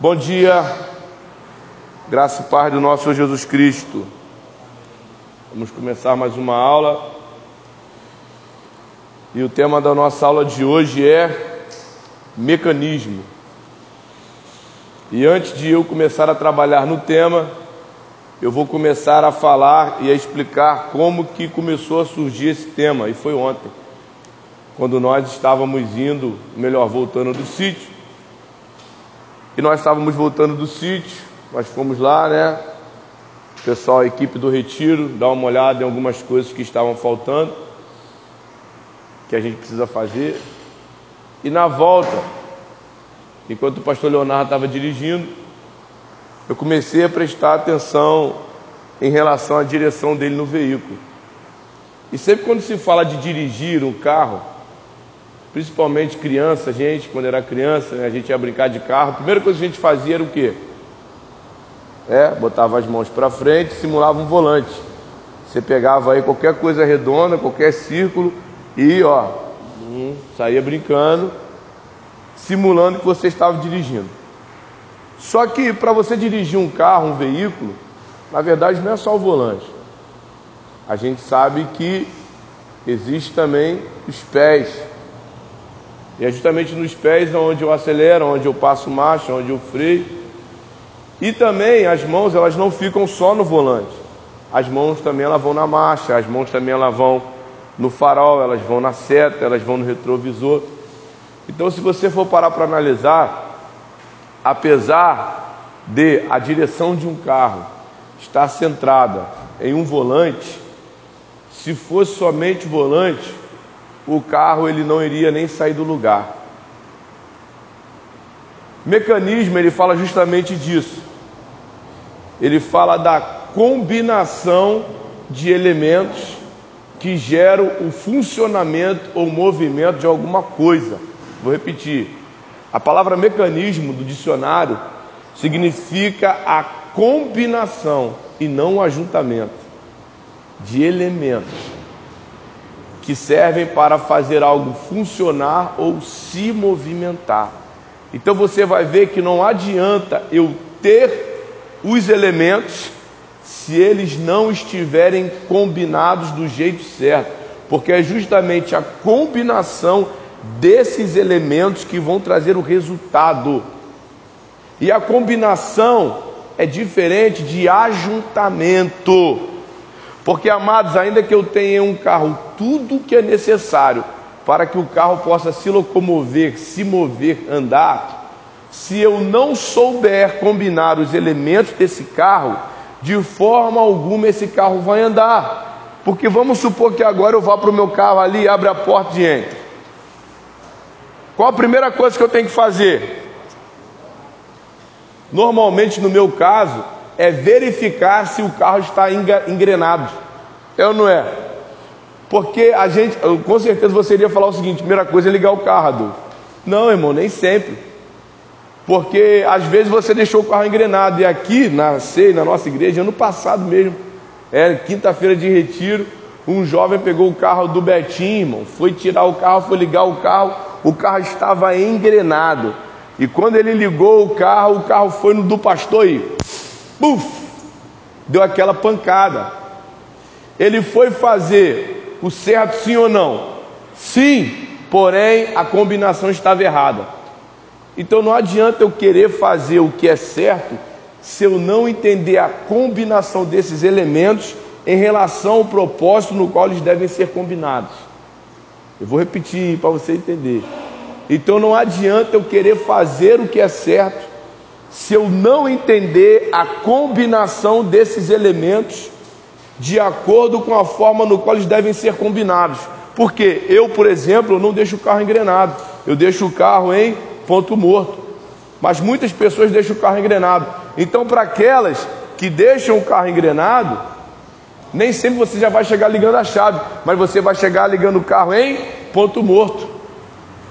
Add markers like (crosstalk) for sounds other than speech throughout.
Bom dia, graça e paz do nosso Jesus Cristo. Vamos começar mais uma aula. E o tema da nossa aula de hoje é mecanismo. E antes de eu começar a trabalhar no tema, eu vou começar a falar e a explicar como que começou a surgir esse tema. E foi ontem, quando nós estávamos indo, melhor, voltando do sítio. Nós estávamos voltando do sítio, nós fomos lá, né? Pessoal, a equipe do retiro, dar uma olhada em algumas coisas que estavam faltando, que a gente precisa fazer. E na volta, enquanto o pastor Leonardo estava dirigindo, eu comecei a prestar atenção em relação à direção dele no veículo. E sempre quando se fala de dirigir um carro, principalmente criança, gente, quando era criança, né, a gente ia brincar de carro, a primeira coisa que a gente fazia era o quê? É, botava as mãos para frente, simulava um volante. Você pegava aí qualquer coisa redonda, qualquer círculo e ó, hum, saía brincando, simulando que você estava dirigindo. Só que para você dirigir um carro, um veículo, na verdade não é só o volante. A gente sabe que existe também os pés. E é justamente nos pés onde eu acelero, onde eu passo marcha, onde eu freio. E também as mãos, elas não ficam só no volante. As mãos também elas vão na marcha, as mãos também elas vão no farol, elas vão na seta, elas vão no retrovisor. Então, se você for parar para analisar, apesar de a direção de um carro estar centrada em um volante, se fosse somente volante, o carro ele não iria nem sair do lugar. Mecanismo ele fala justamente disso. Ele fala da combinação de elementos que geram o funcionamento ou movimento de alguma coisa. Vou repetir. A palavra mecanismo do dicionário significa a combinação e não o ajuntamento de elementos que servem para fazer algo funcionar ou se movimentar. Então você vai ver que não adianta eu ter os elementos se eles não estiverem combinados do jeito certo, porque é justamente a combinação desses elementos que vão trazer o resultado. E a combinação é diferente de ajuntamento. Porque, amados, ainda que eu tenha um carro, tudo que é necessário para que o carro possa se locomover, se mover, andar, se eu não souber combinar os elementos desse carro, de forma alguma esse carro vai andar. Porque vamos supor que agora eu vá para o meu carro ali, abre a porta e entra. Qual a primeira coisa que eu tenho que fazer? Normalmente, no meu caso, é verificar se o carro está engrenado. É ou não é? Porque a gente, com certeza você iria falar o seguinte: primeira coisa é ligar o carro, Adolfo. Não, irmão, nem sempre. Porque às vezes você deixou o carro engrenado. E aqui na CEI, na nossa igreja, ano passado mesmo, é quinta-feira de retiro, um jovem pegou o carro do Betinho, irmão, foi tirar o carro, foi ligar o carro, o carro estava engrenado. E quando ele ligou o carro, o carro foi no do pastor e Buf! Deu aquela pancada. Ele foi fazer o certo sim ou não? Sim, porém a combinação estava errada. Então não adianta eu querer fazer o que é certo se eu não entender a combinação desses elementos em relação ao propósito no qual eles devem ser combinados. Eu vou repetir para você entender. Então não adianta eu querer fazer o que é certo se eu não entender a combinação desses elementos de acordo com a forma no qual eles devem ser combinados. Porque eu, por exemplo, não deixo o carro engrenado, eu deixo o carro em ponto morto. Mas muitas pessoas deixam o carro engrenado. Então, para aquelas que deixam o carro engrenado, nem sempre você já vai chegar ligando a chave, mas você vai chegar ligando o carro em ponto morto.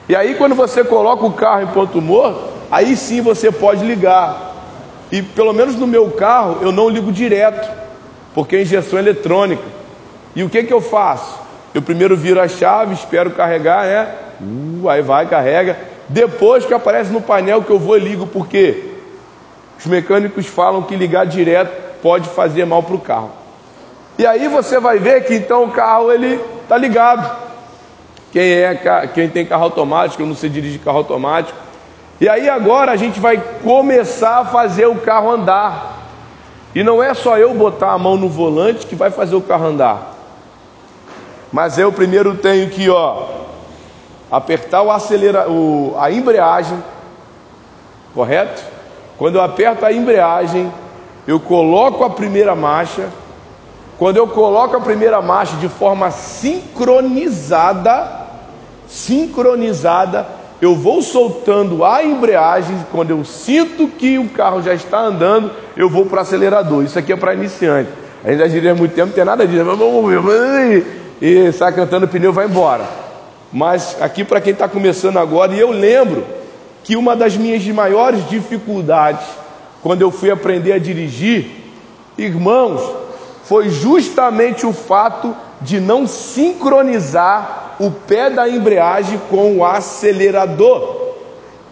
E aí, quando você coloca o carro em ponto morto, aí sim você pode ligar. E pelo menos no meu carro eu não ligo direto, porque é injeção eletrônica. E o que, que eu faço? Eu primeiro viro a chave, espero carregar, né? Uh, aí vai, carrega. Depois que aparece no painel que eu vou e ligo, porque os mecânicos falam que ligar direto pode fazer mal para o carro. E aí você vai ver que então o carro ele está ligado. Quem, é, quem tem carro automático, eu não sei dirigir carro automático. E aí agora a gente vai começar a fazer o carro andar. E não é só eu botar a mão no volante que vai fazer o carro andar. Mas eu primeiro tenho que, ó, apertar o acelera, o, a embreagem, correto? Quando eu aperto a embreagem, eu coloco a primeira marcha. Quando eu coloco a primeira marcha de forma sincronizada, sincronizada, eu vou soltando a embreagem. Quando eu sinto que o carro já está andando, eu vou para o acelerador. Isso aqui é para iniciante. A gente já diria muito tempo, não tem nada disso. Vamos ver, e sai cantando, o pneu vai embora. Mas aqui para quem está começando agora, e eu lembro que uma das minhas maiores dificuldades quando eu fui aprender a dirigir, irmãos, foi justamente o fato de não sincronizar o pé da embreagem com o acelerador.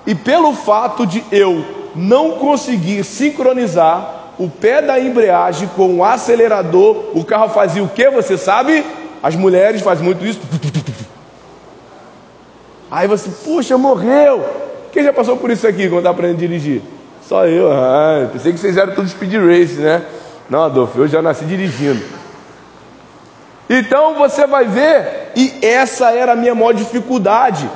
E pelo fato de eu não conseguir sincronizar o pé da embreagem com o acelerador, o carro fazia o que? Você sabe? As mulheres fazem muito isso. Aí você, puxa, morreu. Quem já passou por isso aqui quando está aprendendo a dirigir? Só eu. Ah, pensei que vocês eram todos speed race, né? Não, Adolfo, eu já nasci dirigindo. Então você vai ver, e essa era a minha maior dificuldade.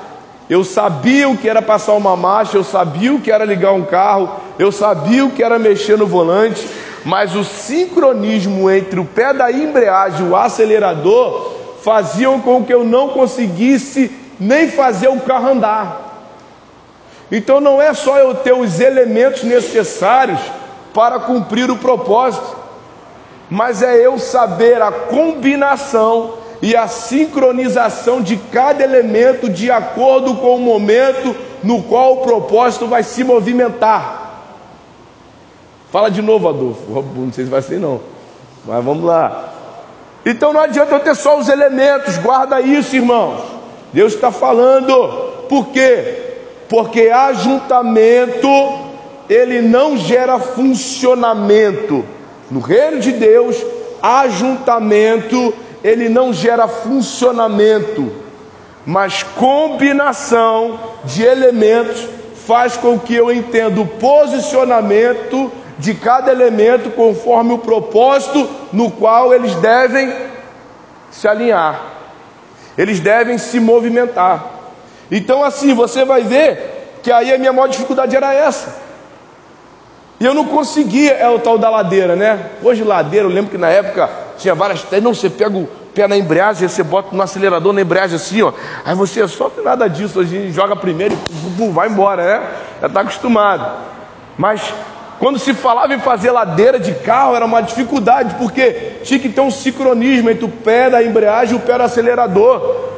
Eu sabia o que era passar uma marcha, eu sabia o que era ligar um carro, eu sabia o que era mexer no volante, mas o sincronismo entre o pé da embreagem e o acelerador faziam com que eu não conseguisse nem fazer o carro andar. Então não é só eu ter os elementos necessários para cumprir o propósito, mas é eu saber a combinação e a sincronização de cada elemento de acordo com o momento no qual o propósito vai se movimentar. Fala de novo, Adolfo. Não sei se vai ser não, mas vamos lá. Então não adianta eu ter só os elementos, guarda isso, irmãos. Deus está falando. Por quê? Porque ajuntamento ele não gera funcionamento. No reino de Deus, ajuntamento, ele não gera funcionamento, mas combinação de elementos faz com que eu entenda o posicionamento de cada elemento conforme o propósito no qual eles devem se alinhar. Eles devem se movimentar. Então assim, você vai ver que aí a minha maior dificuldade era essa. E eu não conseguia, é o tal da ladeira, né? Hoje ladeira, eu lembro que na época tinha várias, não, você pega o pé na embreagem, você bota no acelerador na embreagem assim, ó. Aí você sofre nada disso, a gente joga primeiro e vai embora, né? Já está acostumado. Mas quando se falava em fazer ladeira de carro, era uma dificuldade, porque tinha que ter um sincronismo entre o pé da embreagem e o pé do acelerador.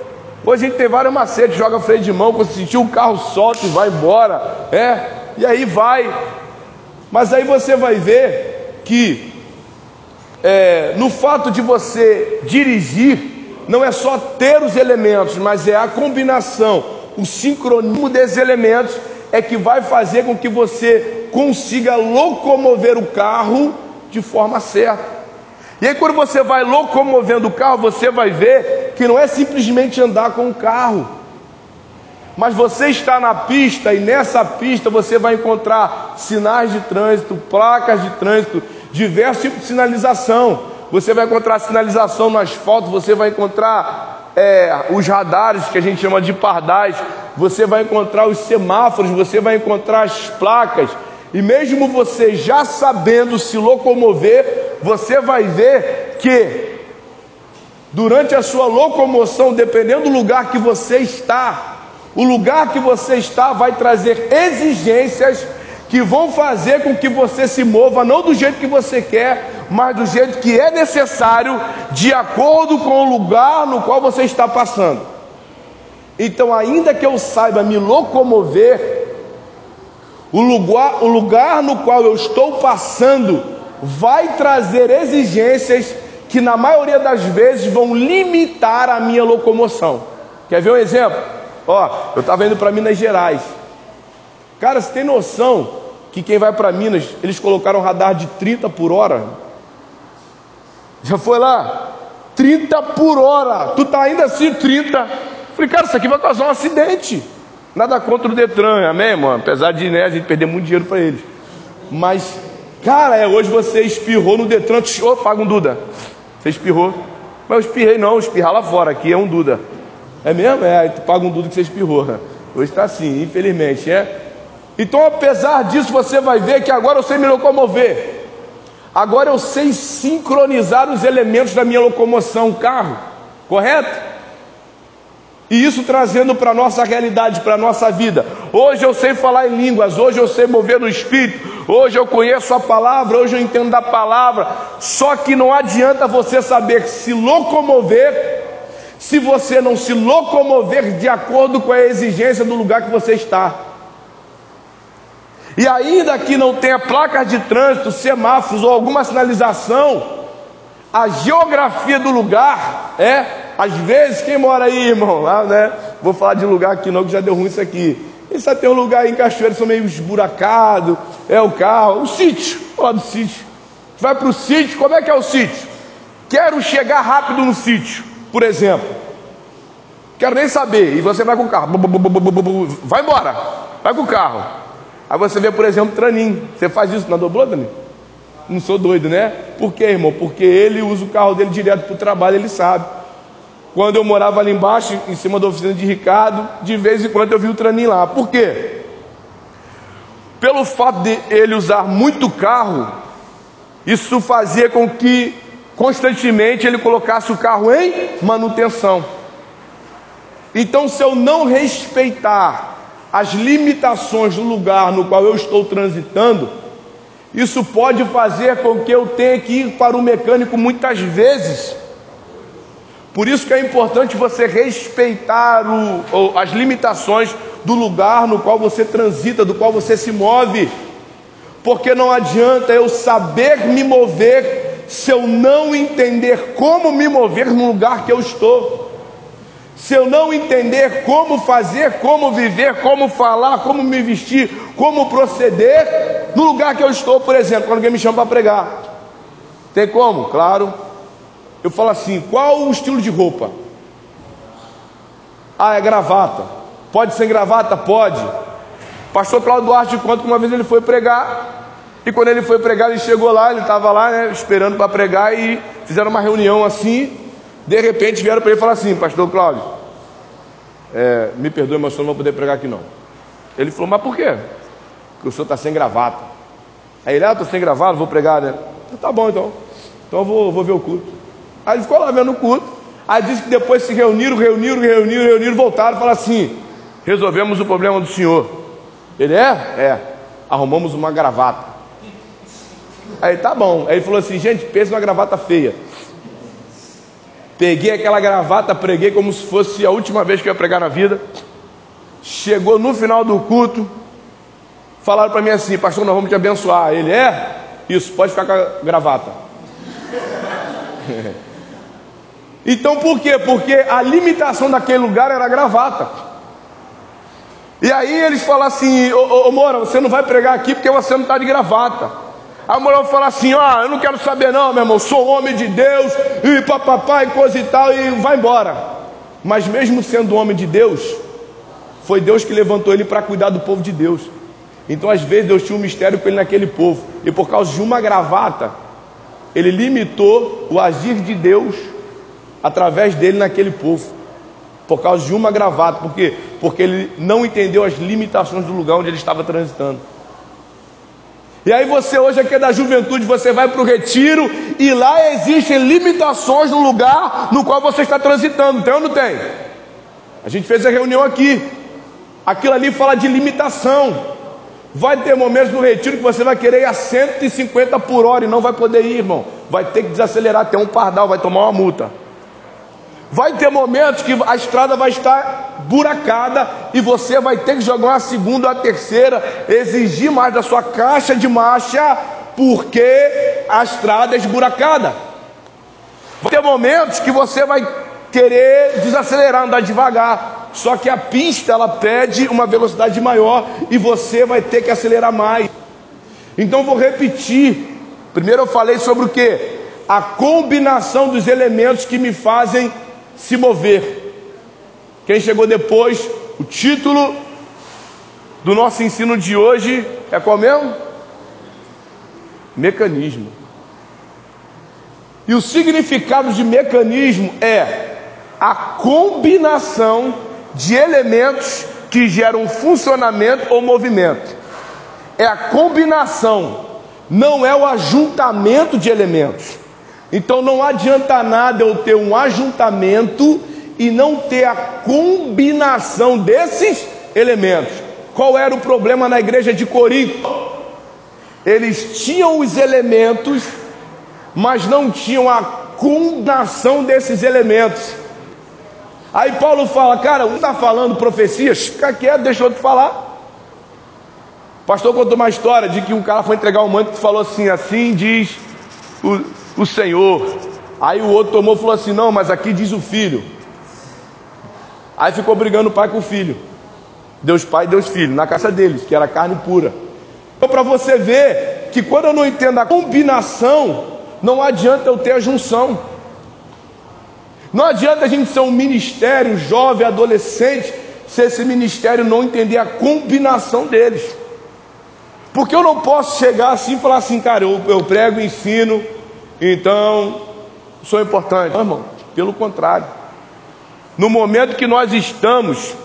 Hoje a gente tem vários macetes, joga freio de mão, quando sentir o carro solta e vai embora, é, e aí vai. Mas aí você vai ver que é, no fato de você dirigir, não é só ter os elementos, mas é a combinação, o sincronismo desses elementos é que vai fazer com que você consiga locomover o carro de forma certa. E aí, quando você vai locomovendo o carro, você vai ver que não é simplesmente andar com o carro mas você está na pista e nessa pista você vai encontrar sinais de trânsito, placas de trânsito, diversos tipos de sinalização. Você vai encontrar sinalização no asfalto, você vai encontrar é, os radares que a gente chama de pardais, você vai encontrar os semáforos, você vai encontrar as placas. E mesmo você já sabendo se locomover, você vai ver que durante a sua locomoção, dependendo do lugar que você está, o lugar que você está vai trazer exigências que vão fazer com que você se mova não do jeito que você quer, mas do jeito que é necessário, de acordo com o lugar no qual você está passando. Então, ainda que eu saiba me locomover, o lugar, o lugar no qual eu estou passando vai trazer exigências que, na maioria das vezes, vão limitar a minha locomoção. Quer ver um exemplo? Ó, eu estava indo para Minas Gerais. Cara, você tem noção que quem vai para Minas, eles colocaram radar de 30 por hora. Já foi lá? 30 por hora. Tu tá ainda assim 30. Falei, cara, isso aqui vai causar um acidente. Nada contra o Detran, amém, mano? Apesar de né, a gente perder muito dinheiro para eles. Mas, cara, é, hoje você espirrou no Detran, tu, oh, paga um Duda. Você espirrou. Mas eu espirrei não, espirrar lá fora, aqui é um Duda. É mesmo? É, tu paga um Duda que você espirrou. Hoje está assim, infelizmente, é. Então, apesar disso, você vai ver que agora eu sei me locomover. Agora eu sei sincronizar os elementos da minha locomoção, carro, correto? E isso trazendo para a nossa realidade, para a nossa vida. Hoje eu sei falar em línguas, hoje eu sei mover no espírito, hoje eu conheço a palavra, hoje eu entendo da palavra. Só que não adianta você saber se locomover se você não se locomover de acordo com a exigência do lugar que você está. E ainda que não tenha placas de trânsito, semáforos ou alguma sinalização, a geografia do lugar é, às vezes, quem mora aí, irmão, lá, né? Vou falar de lugar aqui não, que já deu ruim isso aqui. E só tem um lugar aí em Cachoeira, são meio esburacado, é o carro, o sítio, lá do sítio. Vai para o sítio, como é que é o sítio? Quero chegar rápido no sítio, por exemplo. Quero nem saber. E você vai com o carro. Vai embora. Vai com o carro. Aí você vê, por exemplo, Tranim. Você faz isso na dobrou, Dani? Não sou doido, né? Por quê, irmão? Porque ele usa o carro dele direto para o trabalho, ele sabe. Quando eu morava ali embaixo, em cima da oficina de Ricardo, de vez em quando eu vi o Tranim lá. Por quê? Pelo fato de ele usar muito carro, isso fazia com que constantemente ele colocasse o carro em manutenção. Então, se eu não respeitar as limitações do lugar no qual eu estou transitando, isso pode fazer com que eu tenha que ir para o mecânico muitas vezes. Por isso que é importante você respeitar o, as limitações do lugar no qual você transita, do qual você se move. Porque não adianta eu saber me mover se eu não entender como me mover no lugar que eu estou se eu não entender como fazer, como viver, como falar, como me vestir, como proceder, no lugar que eu estou, por exemplo, quando alguém me chama para pregar, tem como? Claro. Eu falo assim: qual o estilo de roupa? Ah, é gravata. Pode ser gravata? Pode. Pastor Cláudio Duarte conta que uma vez ele foi pregar, e quando ele foi pregar, ele chegou lá, ele estava lá, né, esperando para pregar, e fizeram uma reunião assim, de repente vieram para ele falar assim, pastor Cláudio, é, me perdoe, mas o senhor não vai poder pregar aqui não. Ele falou, mas por quê? Porque o senhor está sem gravata. Aí ele, ah, estou sem gravata, vou pregar, né? Tá bom então. Então eu vou, vou ver o culto. Aí ele ficou lá vendo o culto. Aí disse que depois se reuniram, reuniram, reuniram, reuniram, voltaram e falaram assim: resolvemos o problema do senhor. Ele é? É. Arrumamos uma gravata. Aí tá bom. Aí ele falou assim: gente, pensa numa gravata feia. Peguei aquela gravata, preguei como se fosse a última vez que eu ia pregar na vida. Chegou no final do culto, falaram para mim assim: Pastor, nós vamos te abençoar. Ele é? Isso, pode ficar com a gravata. (laughs) então por quê? Porque a limitação daquele lugar era a gravata. E aí eles falam assim: Ô, ô, ô Mora, você não vai pregar aqui porque você não está de gravata. A mulher fala assim: Ah, eu não quero saber, não, meu irmão, sou homem de Deus, e papapá, e coisa e tal, e vai embora. Mas mesmo sendo homem de Deus, foi Deus que levantou ele para cuidar do povo de Deus. Então, às vezes, Deus tinha um mistério com ele naquele povo, e por causa de uma gravata, ele limitou o agir de Deus através dele naquele povo. Por causa de uma gravata, por quê? Porque ele não entendeu as limitações do lugar onde ele estava transitando. E aí você hoje aqui é da juventude, você vai para o retiro e lá existem limitações no lugar no qual você está transitando, tem ou não tem? A gente fez a reunião aqui. Aquilo ali fala de limitação. Vai ter momentos no retiro que você vai querer ir a 150 por hora e não vai poder ir, irmão. Vai ter que desacelerar, tem um pardal, vai tomar uma multa. Vai ter momentos que a estrada vai estar buracada e você vai ter que jogar uma segunda ou a terceira, exigir mais da sua caixa de marcha, porque a estrada é esburacada. Vai ter momentos que você vai querer desacelerar, andar devagar. Só que a pista ela pede uma velocidade maior e você vai ter que acelerar mais. Então vou repetir. Primeiro eu falei sobre o que? A combinação dos elementos que me fazem se mover. Quem chegou depois, o título do nosso ensino de hoje é qual mesmo? Mecanismo. E o significado de mecanismo é a combinação de elementos que geram funcionamento ou movimento. É a combinação, não é o ajuntamento de elementos. Então não adianta nada eu ter um ajuntamento e não ter a combinação desses elementos. Qual era o problema na igreja de Corinto? Eles tinham os elementos, mas não tinham a combinação desses elementos. Aí Paulo fala, cara, um está falando profecias, fica quieto, deixa eu te falar. O pastor contou uma história de que um cara foi entregar um manto e falou assim: assim diz o, o Senhor. Aí o outro tomou e falou assim: não, mas aqui diz o filho. Aí ficou brigando o pai com o filho. Deus pai, Deus filho, na casa deles, que era carne pura. Então, para você ver que quando eu não entendo a combinação, não adianta eu ter a junção. Não adianta a gente ser um ministério jovem, adolescente, se esse ministério não entender a combinação deles. Porque eu não posso chegar assim e falar assim, cara, eu, eu prego, ensino, então sou importante. Não, irmão, pelo contrário. No momento que nós estamos,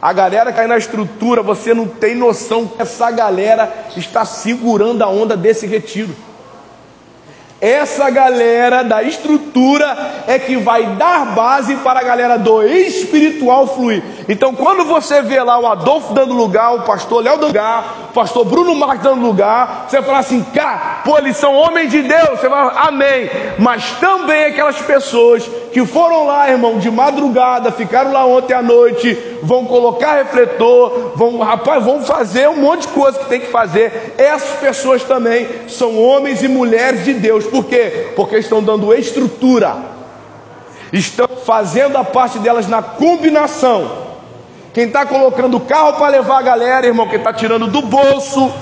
a galera cai na estrutura, você não tem noção que essa galera está segurando a onda desse retiro. Essa galera da estrutura é que vai dar base para a galera do espiritual fluir. Então, quando você vê lá o Adolfo dando lugar, o pastor Léo dando lugar, o pastor Bruno Marques dando lugar, você fala assim, cara, pô, eles são homens de Deus. Você fala, amém. Mas também aquelas pessoas que foram lá, irmão, de madrugada, ficaram lá ontem à noite, vão colocar refletor, vão, rapaz, vão fazer um monte de coisa que tem que fazer. Essas pessoas também são homens e mulheres de Deus. Por quê? Porque estão dando estrutura, estão fazendo a parte delas na combinação. Quem está colocando o carro para levar a galera, irmão, quem está tirando do bolso,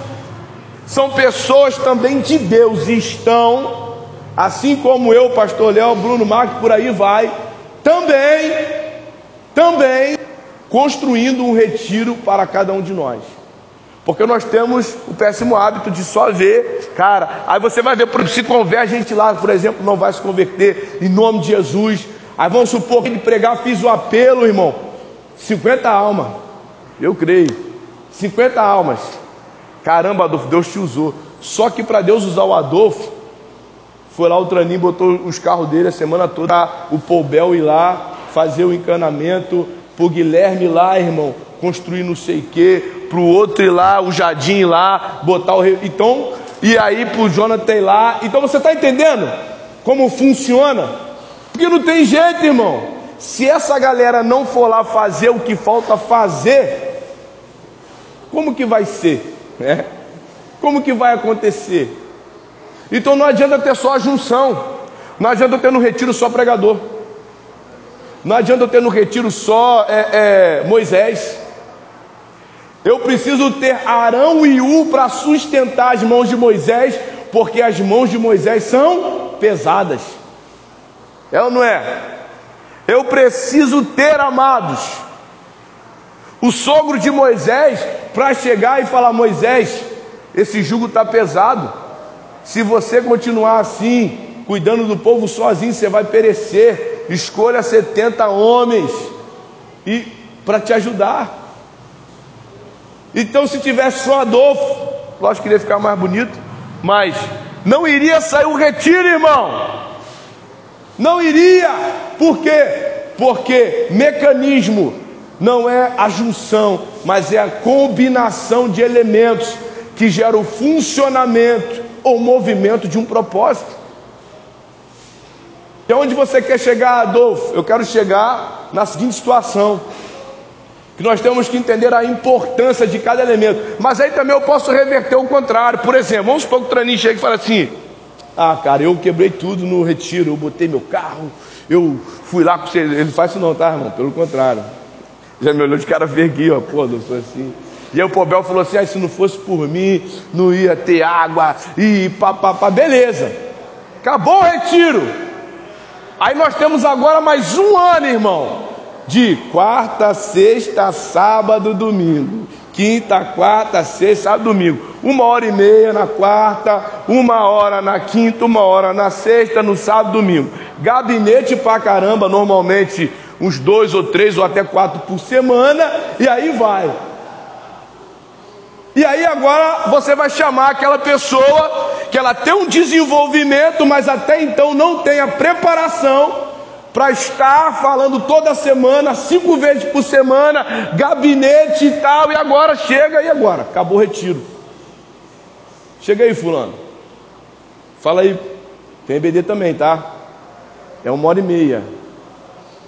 são pessoas também de Deus e estão, assim como eu, pastor Léo, Bruno Marques, por aí vai, também, também construindo um retiro para cada um de nós. Porque nós temos o péssimo hábito de só ver, cara. Aí você vai ver, se converte gente lá, por exemplo, não vai se converter em nome de Jesus. Aí vamos supor que ele pregar, fiz o apelo, irmão. 50 almas, eu creio. 50 almas. Caramba, Adolfo, Deus te usou. Só que para Deus usar o Adolfo, foi lá o Tranim, botou os carros dele a semana toda, o Poubel ir lá, fazer o encanamento, pro Guilherme lá, irmão, construir não sei o para o outro ir lá, o Jardim ir lá, botar o. Então, e aí para o Jonathan ir lá. Então você está entendendo como funciona? Porque não tem jeito, irmão. Se essa galera não for lá fazer o que falta fazer, como que vai ser? É? Como que vai acontecer? Então não adianta ter só a junção, não adianta ter no retiro só pregador, não adianta ter no retiro só é, é, Moisés, eu preciso ter Arão e U para sustentar as mãos de Moisés, porque as mãos de Moisés são pesadas. É ou não é? Eu preciso ter, amados, o sogro de Moisés para chegar e falar: Moisés, esse jugo está pesado. Se você continuar assim, cuidando do povo sozinho, você vai perecer. Escolha 70 homens e para te ajudar. Então, se tivesse só Adolfo, lógico que iria ficar mais bonito, mas não iria sair o retiro, irmão. Não iria. Por quê? Porque mecanismo não é a junção, mas é a combinação de elementos que gera o funcionamento ou movimento de um propósito. E onde você quer chegar, Adolfo? Eu quero chegar na seguinte situação que nós temos que entender a importância de cada elemento. Mas aí também eu posso reverter o contrário. Por exemplo, vamos supor que o Traninho chega e fala assim: Ah, cara, eu quebrei tudo no retiro, eu botei meu carro, eu fui lá com você. Ele faz isso não, tá, irmão? Pelo contrário. Já me olhou de cara aqui, ó, pô, não sou assim. E aí o Pobel falou assim: ah, se não fosse por mim, não ia ter água. E papapá, beleza. Acabou o retiro. Aí nós temos agora mais um ano, irmão. De quarta, sexta, sábado, domingo. Quinta, quarta, sexta, sábado, domingo. Uma hora e meia na quarta, uma hora na quinta, uma hora na sexta, no sábado, domingo. Gabinete pra caramba, normalmente uns dois ou três ou até quatro por semana, e aí vai. E aí agora você vai chamar aquela pessoa que ela tem um desenvolvimento, mas até então não tem a preparação para estar falando toda semana, cinco vezes por semana, gabinete e tal, e agora chega, e agora? Acabou o retiro. Chega aí, fulano. Fala aí. Tem EBD também, tá? É uma hora e meia.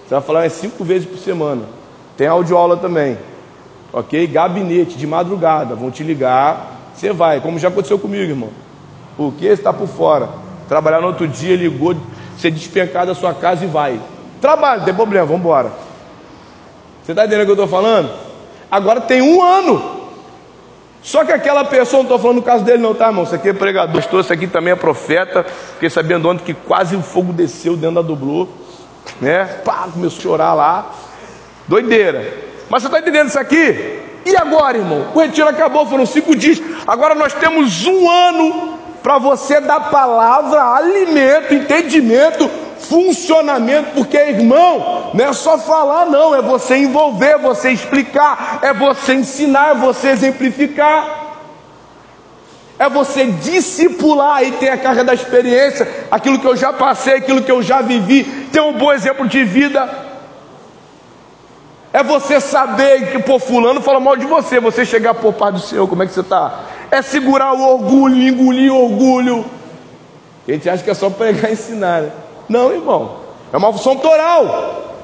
Você vai falar é cinco vezes por semana. Tem audioaula também. Ok? Gabinete de madrugada. Vão te ligar. Você vai, como já aconteceu comigo, irmão. O que está por fora? Trabalhar no outro dia, ligou, você despencar da sua casa e vai. Trabalho, não tem problema, vamos embora. Você está entendendo o que eu estou falando? Agora tem um ano. Só que aquela pessoa, não estou falando no caso dele, não, tá, irmão? Isso aqui é pregador, isso aqui também é profeta. Fiquei sabendo ontem que quase o fogo desceu dentro da dublô, né? Pá, começou a chorar lá. Doideira. Mas você está entendendo isso aqui? E agora, irmão? O retiro acabou, foram cinco dias. Agora nós temos um ano para você dar palavra, alimento, entendimento, funcionamento, porque irmão, não é só falar, não, é você envolver, você explicar, é você ensinar, é você exemplificar. É você discipular, aí tem a carga da experiência, aquilo que eu já passei, aquilo que eu já vivi, ter um bom exemplo de vida. É você saber que, pô, fulano fala mal de você, você chegar, pô, pai do Senhor, como é que você está? é segurar o orgulho, engolir o orgulho. A gente acha que é só pregar e ensinar. Né? Não, irmão. É uma função toral.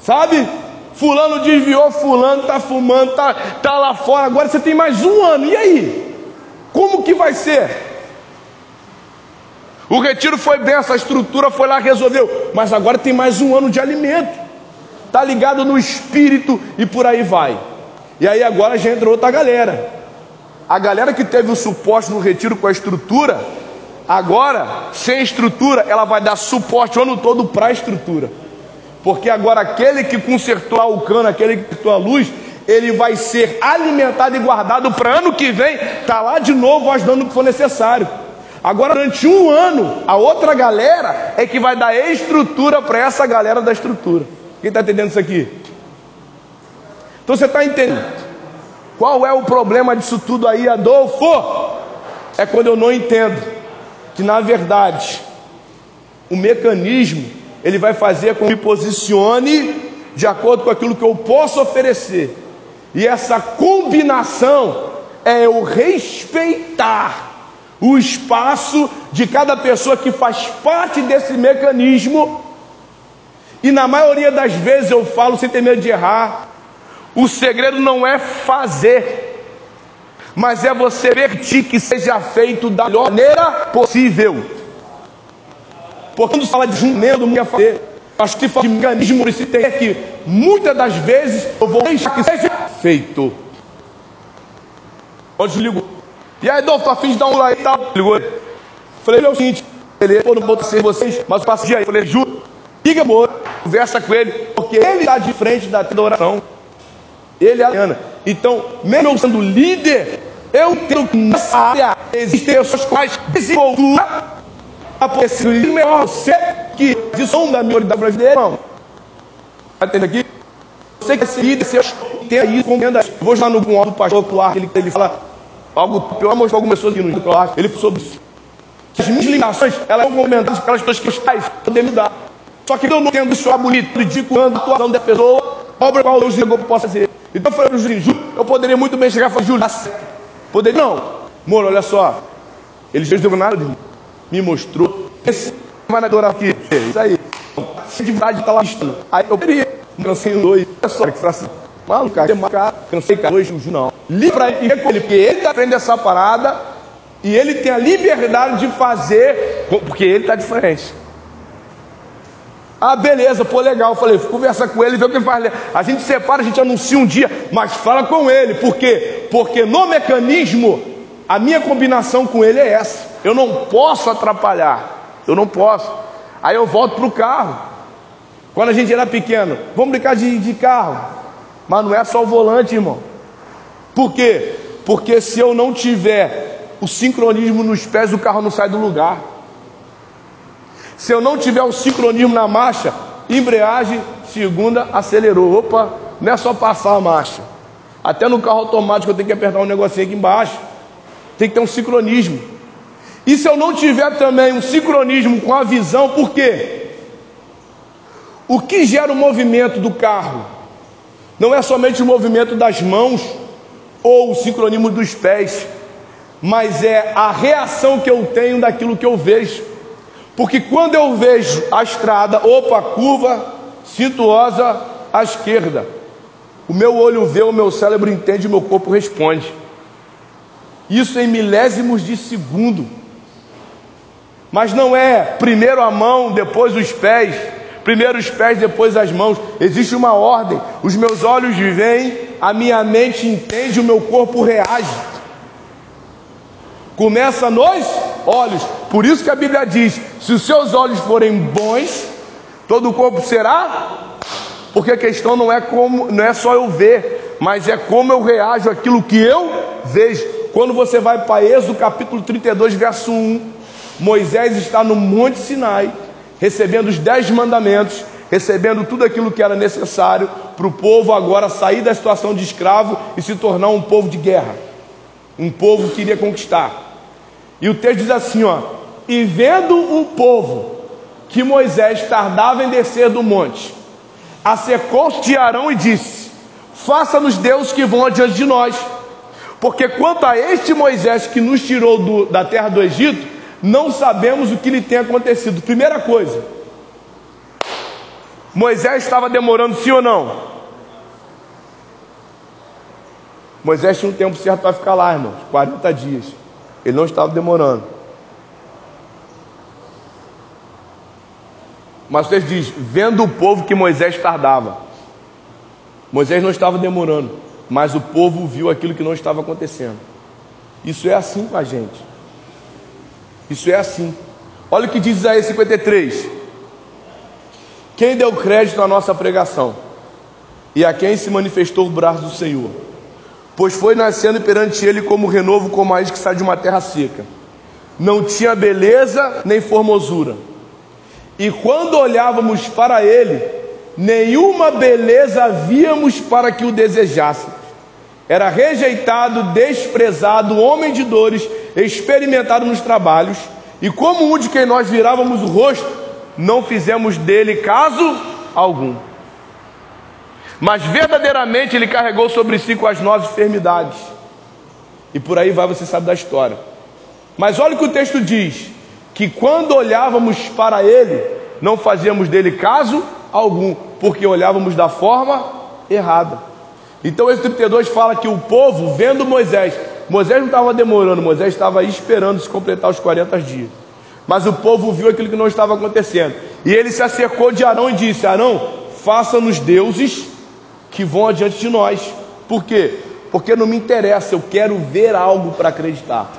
Sabe? Fulano desviou, fulano está fumando, está tá lá fora. Agora você tem mais um ano. E aí? Como que vai ser? O retiro foi bem, essa estrutura foi lá, resolveu. Mas agora tem mais um ano de alimento. Está ligado no espírito e por aí vai. E aí agora já entrou outra galera. A galera que teve o suporte no retiro com a estrutura, agora, sem estrutura, ela vai dar suporte o ano todo para a estrutura. Porque agora aquele que consertou o cano, aquele que consertou a luz, ele vai ser alimentado e guardado para ano que vem, tá lá de novo ajudando o que for necessário. Agora, durante um ano, a outra galera é que vai dar estrutura para essa galera da estrutura. Quem está entendendo isso aqui? Então você está entendendo? Qual é o problema disso tudo aí, Adolfo? É quando eu não entendo que na verdade o mecanismo ele vai fazer com que me posicione de acordo com aquilo que eu posso oferecer. E essa combinação é eu respeitar o espaço de cada pessoa que faz parte desse mecanismo. E na maioria das vezes eu falo sem ter medo de errar, o segredo não é fazer, mas é você permitir que seja feito da melhor maneira possível. Porque quando fala de juntamento, não quer fazer. Acho que fala de mecanismo se tem que muitas das vezes eu vou deixar que seja feito. Onde ligou? E aí, Adolfo, a fim de dar um lá e tal. Ligou. Falei, é o seguinte, ele não vou ser vocês, mas dia aí. Falei, juro, liga, amor, conversa com ele, porque ele está de frente da oração. Ele é a Ana. Então, mesmo eu sendo líder, eu tenho que nessa área existem pessoas com mais desenvoltura a poder ser melhor você que de som da minoridade brasileira, irmão. Está entendendo aqui? Você que é líder, você tem aí comenda. Eu vou já no um do pastor Clark, ele, ele fala algo, eu mostrar algumas pessoas aqui no Clark, ele falou sobre isso. As minhas ligações, elas são comentadas pelas pessoas que estão poder mudar. Só que eu não tendo isso bonito, ridículo, a atuação da pessoa, obra qual Deus ligou que possa ser. Então eu falei para o Júlio, eu poderia muito bem chegar e falar, Júlio, poderia não. Moro, olha só. Ele já deu nada de mim. Me mostrou. Esse vai na adorar aqui. Isso aí. Se de verdade está lá listando. Aí eu queria. Cansei dois. Olha só, que fração. Maluco, cara, cansei cara hoje, Júlio não. Livre e recolher, porque ele está aprendendo essa parada e ele tem a liberdade de fazer, porque ele está diferente. Ah, beleza, pô, legal. falei, conversa com ele, vê o que faz. A gente separa, a gente anuncia um dia, mas fala com ele. Por quê? Porque no mecanismo, a minha combinação com ele é essa. Eu não posso atrapalhar. Eu não posso. Aí eu volto para o carro. Quando a gente era pequeno, vamos brincar de, de carro. Mas não é só o volante, irmão. Por quê? Porque se eu não tiver o sincronismo nos pés, o carro não sai do lugar. Se eu não tiver o sincronismo na marcha, embreagem, segunda, acelerou. Opa, não é só passar a marcha. Até no carro automático eu tenho que apertar um negocinho aqui embaixo. Tem que ter um sincronismo. E se eu não tiver também um sincronismo com a visão, por quê? O que gera o movimento do carro? Não é somente o movimento das mãos ou o sincronismo dos pés, mas é a reação que eu tenho daquilo que eu vejo. Porque quando eu vejo a estrada, opa, curva cintuosa à esquerda, o meu olho vê, o meu cérebro entende, o meu corpo responde. Isso em milésimos de segundo. Mas não é primeiro a mão, depois os pés, primeiro os pés, depois as mãos. Existe uma ordem. Os meus olhos veem, a minha mente entende, o meu corpo reage. Começa nos olhos. Por isso que a Bíblia diz: se os seus olhos forem bons, todo o corpo será. Porque a questão não é como, não é só eu ver, mas é como eu reajo àquilo que eu vejo. Quando você vai para Êxodo capítulo 32, verso 1, Moisés está no Monte Sinai, recebendo os dez mandamentos, recebendo tudo aquilo que era necessário para o povo agora sair da situação de escravo e se tornar um povo de guerra, um povo que iria conquistar. E o texto diz assim: ó, e vendo o povo que Moisés tardava em descer do monte, acercou-se de Arão e disse: Faça-nos Deus que vão adiante de nós, porque quanto a este Moisés que nos tirou do, da terra do Egito, não sabemos o que lhe tem acontecido. Primeira coisa, Moisés estava demorando, sim ou não? Moisés tinha um tempo certo para ficar lá, irmãos, 40 dias. Ele não estava demorando. Mas você diz, vendo o povo que Moisés tardava. Moisés não estava demorando, mas o povo viu aquilo que não estava acontecendo. Isso é assim com a gente. Isso é assim. Olha o que diz Isaías 53. Quem deu crédito à nossa pregação? E a quem se manifestou o braço do Senhor? Pois foi nascendo perante ele como renovo, como a que sai de uma terra seca. Não tinha beleza nem formosura. E quando olhávamos para ele, nenhuma beleza víamos para que o desejássemos. Era rejeitado, desprezado, homem de dores, experimentado nos trabalhos, e como um de quem nós virávamos o rosto, não fizemos dele caso algum mas verdadeiramente ele carregou sobre si com as nove enfermidades. E por aí vai, você sabe da história. Mas olha o que o texto diz: que quando olhávamos para ele, não fazíamos dele caso algum, porque olhávamos da forma errada. Então esse 32 fala que o povo, vendo Moisés, Moisés não estava demorando, Moisés estava esperando se completar os 40 dias. Mas o povo viu aquilo que não estava acontecendo. E ele se acercou de Arão e disse: Arão, faça-nos deuses que vão adiante de nós. Por quê? Porque não me interessa, eu quero ver algo para acreditar.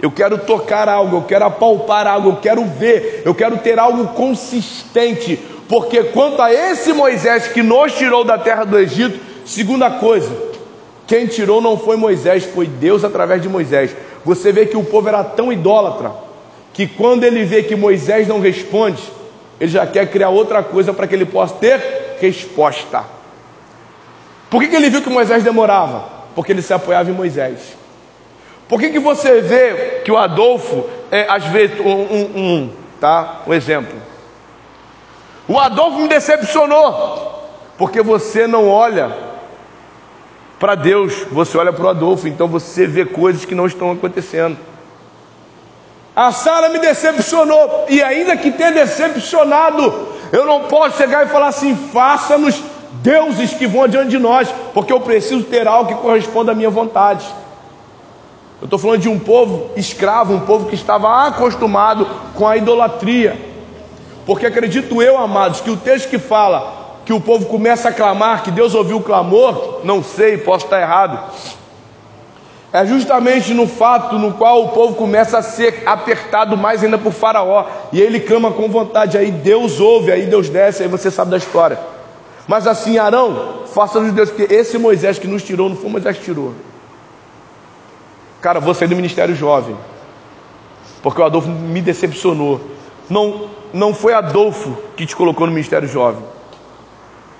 Eu quero tocar algo, eu quero apalpar algo, eu quero ver, eu quero ter algo consistente. Porque quanto a esse Moisés que nos tirou da terra do Egito, segunda coisa, quem tirou não foi Moisés, foi Deus através de Moisés. Você vê que o povo era tão idólatra que quando ele vê que Moisés não responde, ele já quer criar outra coisa para que ele possa ter resposta. Por que, que ele viu que Moisés demorava? Porque ele se apoiava em Moisés. Por que, que você vê que o Adolfo, é, às vezes, um, um, um, tá? um exemplo. O Adolfo me decepcionou, porque você não olha para Deus, você olha para o Adolfo, então você vê coisas que não estão acontecendo. A Sara me decepcionou, e ainda que tenha decepcionado, eu não posso chegar e falar assim: faça-nos deuses que vão adiante de nós, porque eu preciso ter algo que corresponda à minha vontade. Eu estou falando de um povo escravo, um povo que estava acostumado com a idolatria. Porque acredito eu, amados, que o texto que fala que o povo começa a clamar, que Deus ouviu o clamor, não sei, posso estar errado. É justamente no fato no qual o povo começa a ser apertado mais ainda por Faraó, e ele clama com vontade, aí Deus ouve, aí Deus desce, aí você sabe da história. Mas assim, Arão, faça-nos Deus, porque esse Moisés que nos tirou, não foi Moisés que tirou. Cara, vou sair do ministério jovem, porque o Adolfo me decepcionou. Não, não foi Adolfo que te colocou no ministério jovem.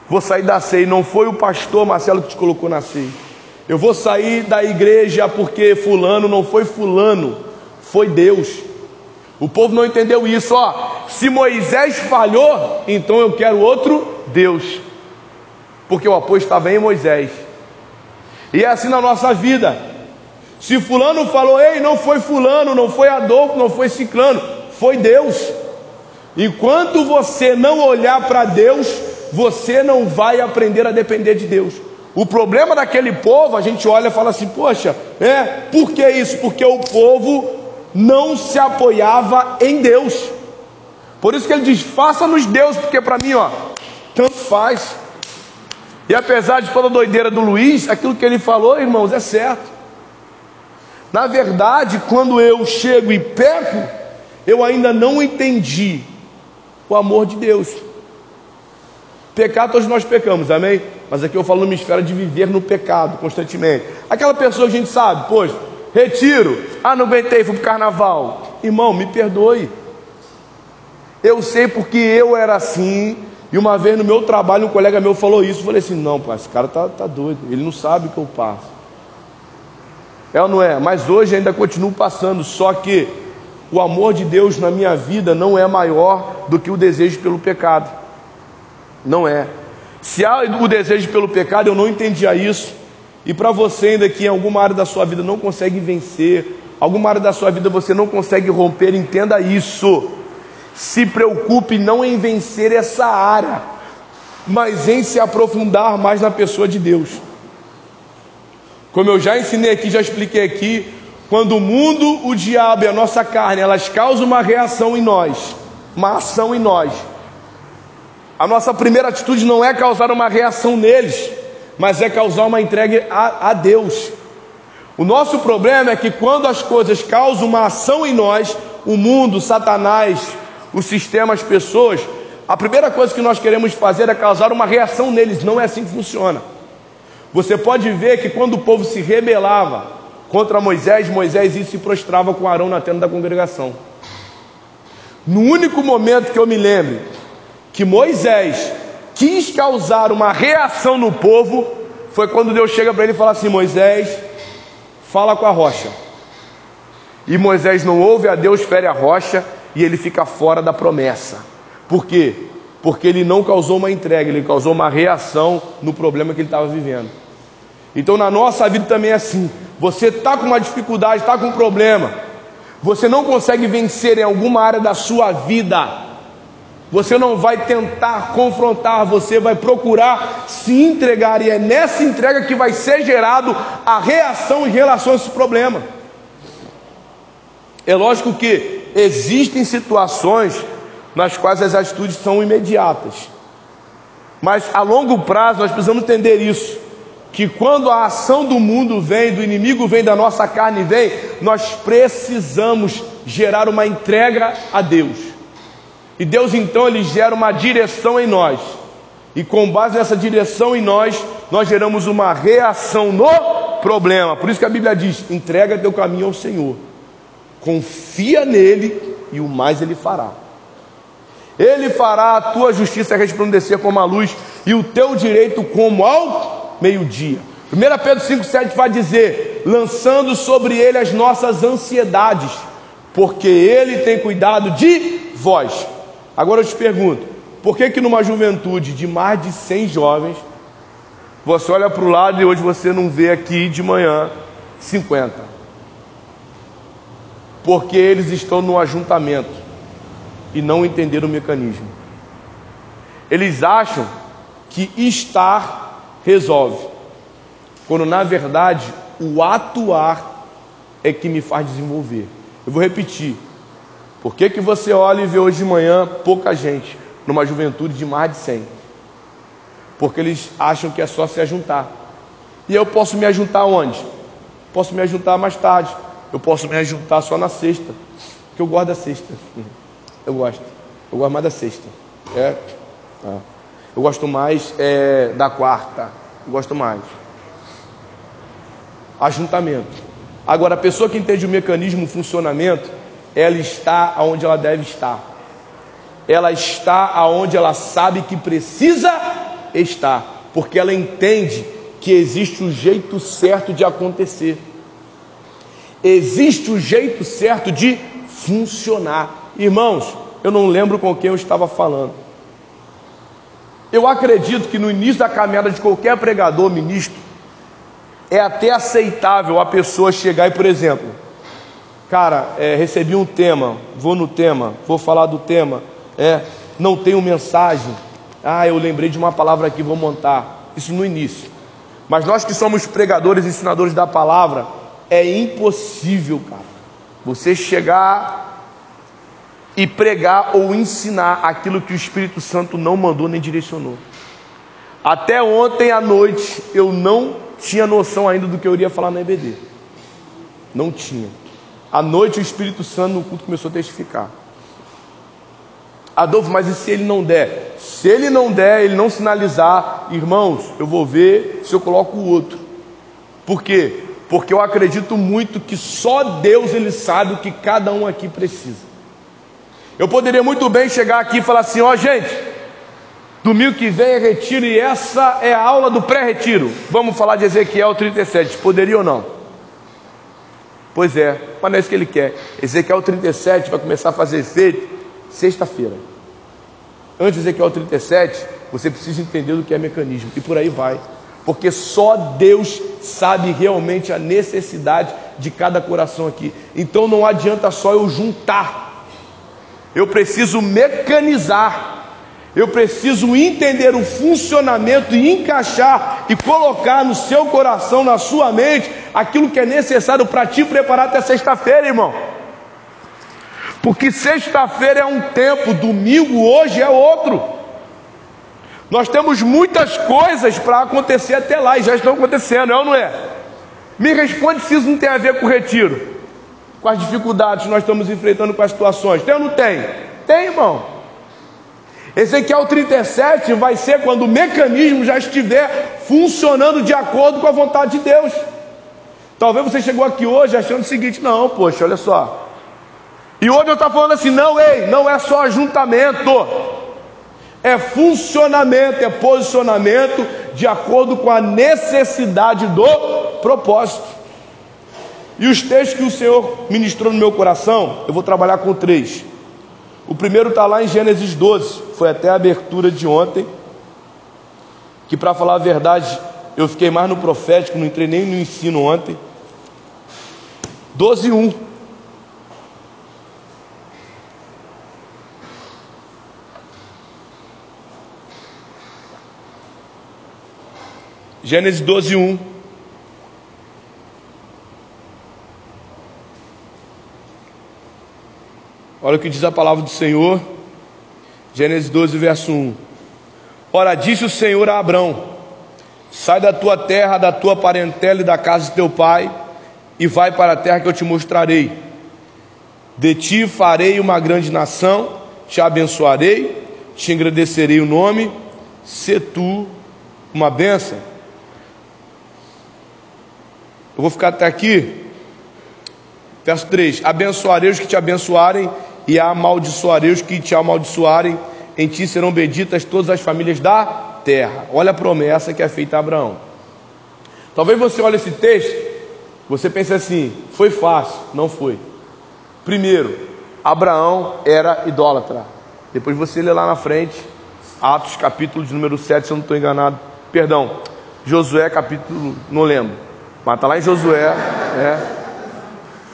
Vou sair da CEI, não foi o pastor Marcelo que te colocou na CEI. Eu vou sair da igreja porque fulano não foi fulano, foi Deus. O povo não entendeu isso, ó. Se Moisés falhou, então eu quero outro Deus. Porque o apoio estava em Moisés. E é assim na nossa vida. Se fulano falou, ei, não foi fulano, não foi Adolfo, não foi ciclano, foi Deus. Enquanto você não olhar para Deus, você não vai aprender a depender de Deus. O problema daquele povo, a gente olha e fala assim: poxa, é, por que isso? Porque o povo não se apoiava em Deus. Por isso que ele diz: faça-nos Deus, porque para mim, ó, tanto faz. E apesar de toda a doideira do Luiz, aquilo que ele falou, irmãos, é certo. Na verdade, quando eu chego e peco, eu ainda não entendi o amor de Deus. Pecar, todos nós pecamos, amém? Mas aqui eu falo numa esfera de viver no pecado constantemente. Aquela pessoa que a gente sabe, poxa, retiro, ah, não aguentei, fui pro carnaval. Irmão, me perdoe. Eu sei porque eu era assim. E uma vez no meu trabalho, um colega meu falou isso. Eu falei assim: não, pai, esse cara tá, tá doido. Ele não sabe o que eu passo. É ou não é? Mas hoje ainda continuo passando. Só que o amor de Deus na minha vida não é maior do que o desejo pelo pecado. Não é. Se há o desejo pelo pecado, eu não entendia isso. E para você ainda que em alguma área da sua vida não consegue vencer, alguma área da sua vida você não consegue romper, entenda isso. Se preocupe não em vencer essa área, mas em se aprofundar mais na pessoa de Deus. Como eu já ensinei aqui, já expliquei aqui, quando o mundo, o diabo e a nossa carne, elas causam uma reação em nós, uma ação em nós a nossa primeira atitude não é causar uma reação neles, mas é causar uma entrega a, a Deus. O nosso problema é que quando as coisas causam uma ação em nós, o mundo, Satanás, o sistema, as pessoas, a primeira coisa que nós queremos fazer é causar uma reação neles. Não é assim que funciona. Você pode ver que quando o povo se rebelava contra Moisés, Moisés se prostrava com Arão na tenda da congregação. No único momento que eu me lembro que Moisés quis causar uma reação no povo foi quando Deus chega para ele e fala assim: Moisés, fala com a rocha. E Moisés não ouve a Deus, fere a rocha e ele fica fora da promessa. Por quê? Porque ele não causou uma entrega, ele causou uma reação no problema que ele estava vivendo. Então na nossa vida também é assim. Você está com uma dificuldade, está com um problema, você não consegue vencer em alguma área da sua vida você não vai tentar confrontar, você vai procurar se entregar, e é nessa entrega que vai ser gerado a reação em relação a esse problema. É lógico que existem situações nas quais as atitudes são imediatas, mas a longo prazo nós precisamos entender isso. Que quando a ação do mundo vem, do inimigo vem, da nossa carne vem, nós precisamos gerar uma entrega a Deus. E Deus então ele gera uma direção em nós. E com base nessa direção em nós, nós geramos uma reação no problema. Por isso que a Bíblia diz: entrega teu caminho ao Senhor. Confia nele e o mais ele fará. Ele fará a tua justiça resplandecer como a luz e o teu direito como ao meio-dia. 1 Pedro 5,7 vai dizer: lançando sobre ele as nossas ansiedades, porque ele tem cuidado de vós. Agora eu te pergunto, por que que numa juventude de mais de 100 jovens, você olha para o lado e hoje você não vê aqui de manhã 50? Porque eles estão no ajuntamento e não entenderam o mecanismo. Eles acham que estar resolve, quando na verdade o atuar é que me faz desenvolver. Eu vou repetir. Por que, que você olha e vê hoje de manhã pouca gente, numa juventude de mais de 100? Porque eles acham que é só se ajuntar. E eu posso me ajuntar onde? Posso me ajuntar mais tarde. Eu posso me ajuntar só na sexta. Porque eu gosto da sexta. Eu gosto. Eu gosto mais da sexta. É. é. Eu gosto mais é, da quarta. Eu gosto mais. Ajuntamento. Agora, a pessoa que entende o mecanismo, o funcionamento, ela está onde ela deve estar. Ela está aonde ela sabe que precisa estar, porque ela entende que existe o jeito certo de acontecer. Existe o jeito certo de funcionar. Irmãos, eu não lembro com quem eu estava falando. Eu acredito que no início da caminhada de qualquer pregador, ministro, é até aceitável a pessoa chegar e, por exemplo, cara, é, recebi um tema, vou no tema, vou falar do tema, é, não tenho mensagem, ah, eu lembrei de uma palavra aqui, vou montar. Isso no início. Mas nós que somos pregadores e ensinadores da palavra, é impossível, cara, você chegar e pregar ou ensinar aquilo que o Espírito Santo não mandou nem direcionou. Até ontem à noite eu não tinha noção ainda do que eu iria falar na EBD. Não tinha. À noite o Espírito Santo no culto começou a testificar. Adolfo, mas e se ele não der? Se ele não der, ele não sinalizar, irmãos, eu vou ver se eu coloco o outro. Por quê? Porque eu acredito muito que só Deus ele sabe o que cada um aqui precisa. Eu poderia muito bem chegar aqui e falar assim: ó, oh, gente, domingo que vem é retiro e essa é a aula do pré-retiro. Vamos falar de Ezequiel 37. Poderia ou não? Pois é, mas não é isso que ele quer. Ezequiel 37 vai começar a fazer efeito sexta-feira. Antes de Ezequiel 37, você precisa entender do que é mecanismo, e por aí vai porque só Deus sabe realmente a necessidade de cada coração aqui. Então não adianta só eu juntar, eu preciso mecanizar, eu preciso entender o funcionamento e encaixar e colocar no seu coração, na sua mente, aquilo que é necessário para te preparar até sexta-feira, irmão. Porque sexta-feira é um tempo, domingo hoje é outro. Nós temos muitas coisas para acontecer até lá e já estão acontecendo, é ou não é? Me responde se isso não tem a ver com o retiro, com as dificuldades que nós estamos enfrentando com as situações. Tem ou não tem? Tem, irmão. Ezequiel 37 vai ser quando o mecanismo já estiver funcionando de acordo com a vontade de Deus. Talvez você chegou aqui hoje achando o seguinte: não, poxa, olha só. E hoje eu estou falando assim: não, ei, não é só ajuntamento é funcionamento, é posicionamento de acordo com a necessidade do propósito. E os textos que o Senhor ministrou no meu coração, eu vou trabalhar com três. O primeiro está lá em Gênesis 12, foi até a abertura de ontem. Que para falar a verdade, eu fiquei mais no profético, não entrei nem no ensino ontem. 12, 1. Gênesis 12, 1. Olha o que diz a palavra do Senhor. Gênesis 12, verso 1. Ora, disse o Senhor a Abrão: Sai da tua terra, da tua parentela e da casa de teu pai, e vai para a terra que eu te mostrarei. De ti farei uma grande nação, te abençoarei, te engrandecerei o nome, se tu uma bênção. Eu vou ficar até aqui. Verso 3: Abençoarei os que te abençoarem, e amaldiçoarei os que te amaldiçoarem. Em ti serão benditas todas as famílias da terra. Olha a promessa que é feita a Abraão. Talvez você olhe esse texto, você pense assim: foi fácil. Não foi. Primeiro, Abraão era idólatra. Depois você lê lá na frente, Atos capítulo de número 7, se eu não estou enganado. Perdão, Josué capítulo, não lembro. Mas está lá em Josué. É.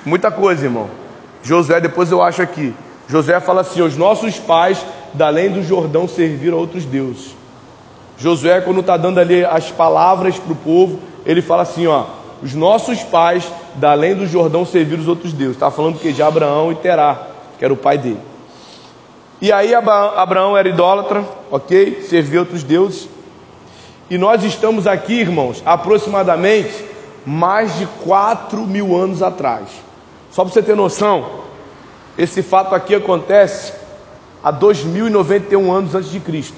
Muita coisa, irmão. Josué, depois eu acho aqui. Josué fala assim: os nossos pais, da além do Jordão, serviram a outros deuses. Josué, quando está dando ali as palavras para o povo, ele fala assim: ó, os nossos pais, da além do Jordão, serviram os outros deuses. Está falando que de Abraão e Terá. que era o pai dele. E aí Abraão era idólatra, ok? Servia outros deuses. E nós estamos aqui, irmãos, aproximadamente mais de 4 mil anos atrás. Só para você ter noção, esse fato aqui acontece há 2091 anos antes de Cristo.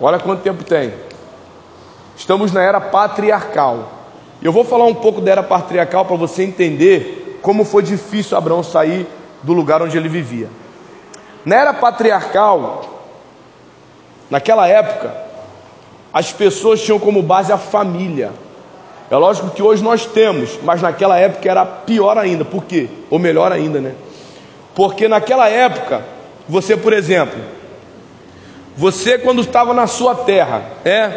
Olha quanto tempo tem. Estamos na era patriarcal. Eu vou falar um pouco da era patriarcal para você entender como foi difícil Abraão sair do lugar onde ele vivia. Na era patriarcal, naquela época, as pessoas tinham como base a família. É lógico que hoje nós temos, mas naquela época era pior ainda. Por quê? Ou melhor ainda, né? Porque naquela época, você, por exemplo, você quando estava na sua terra, é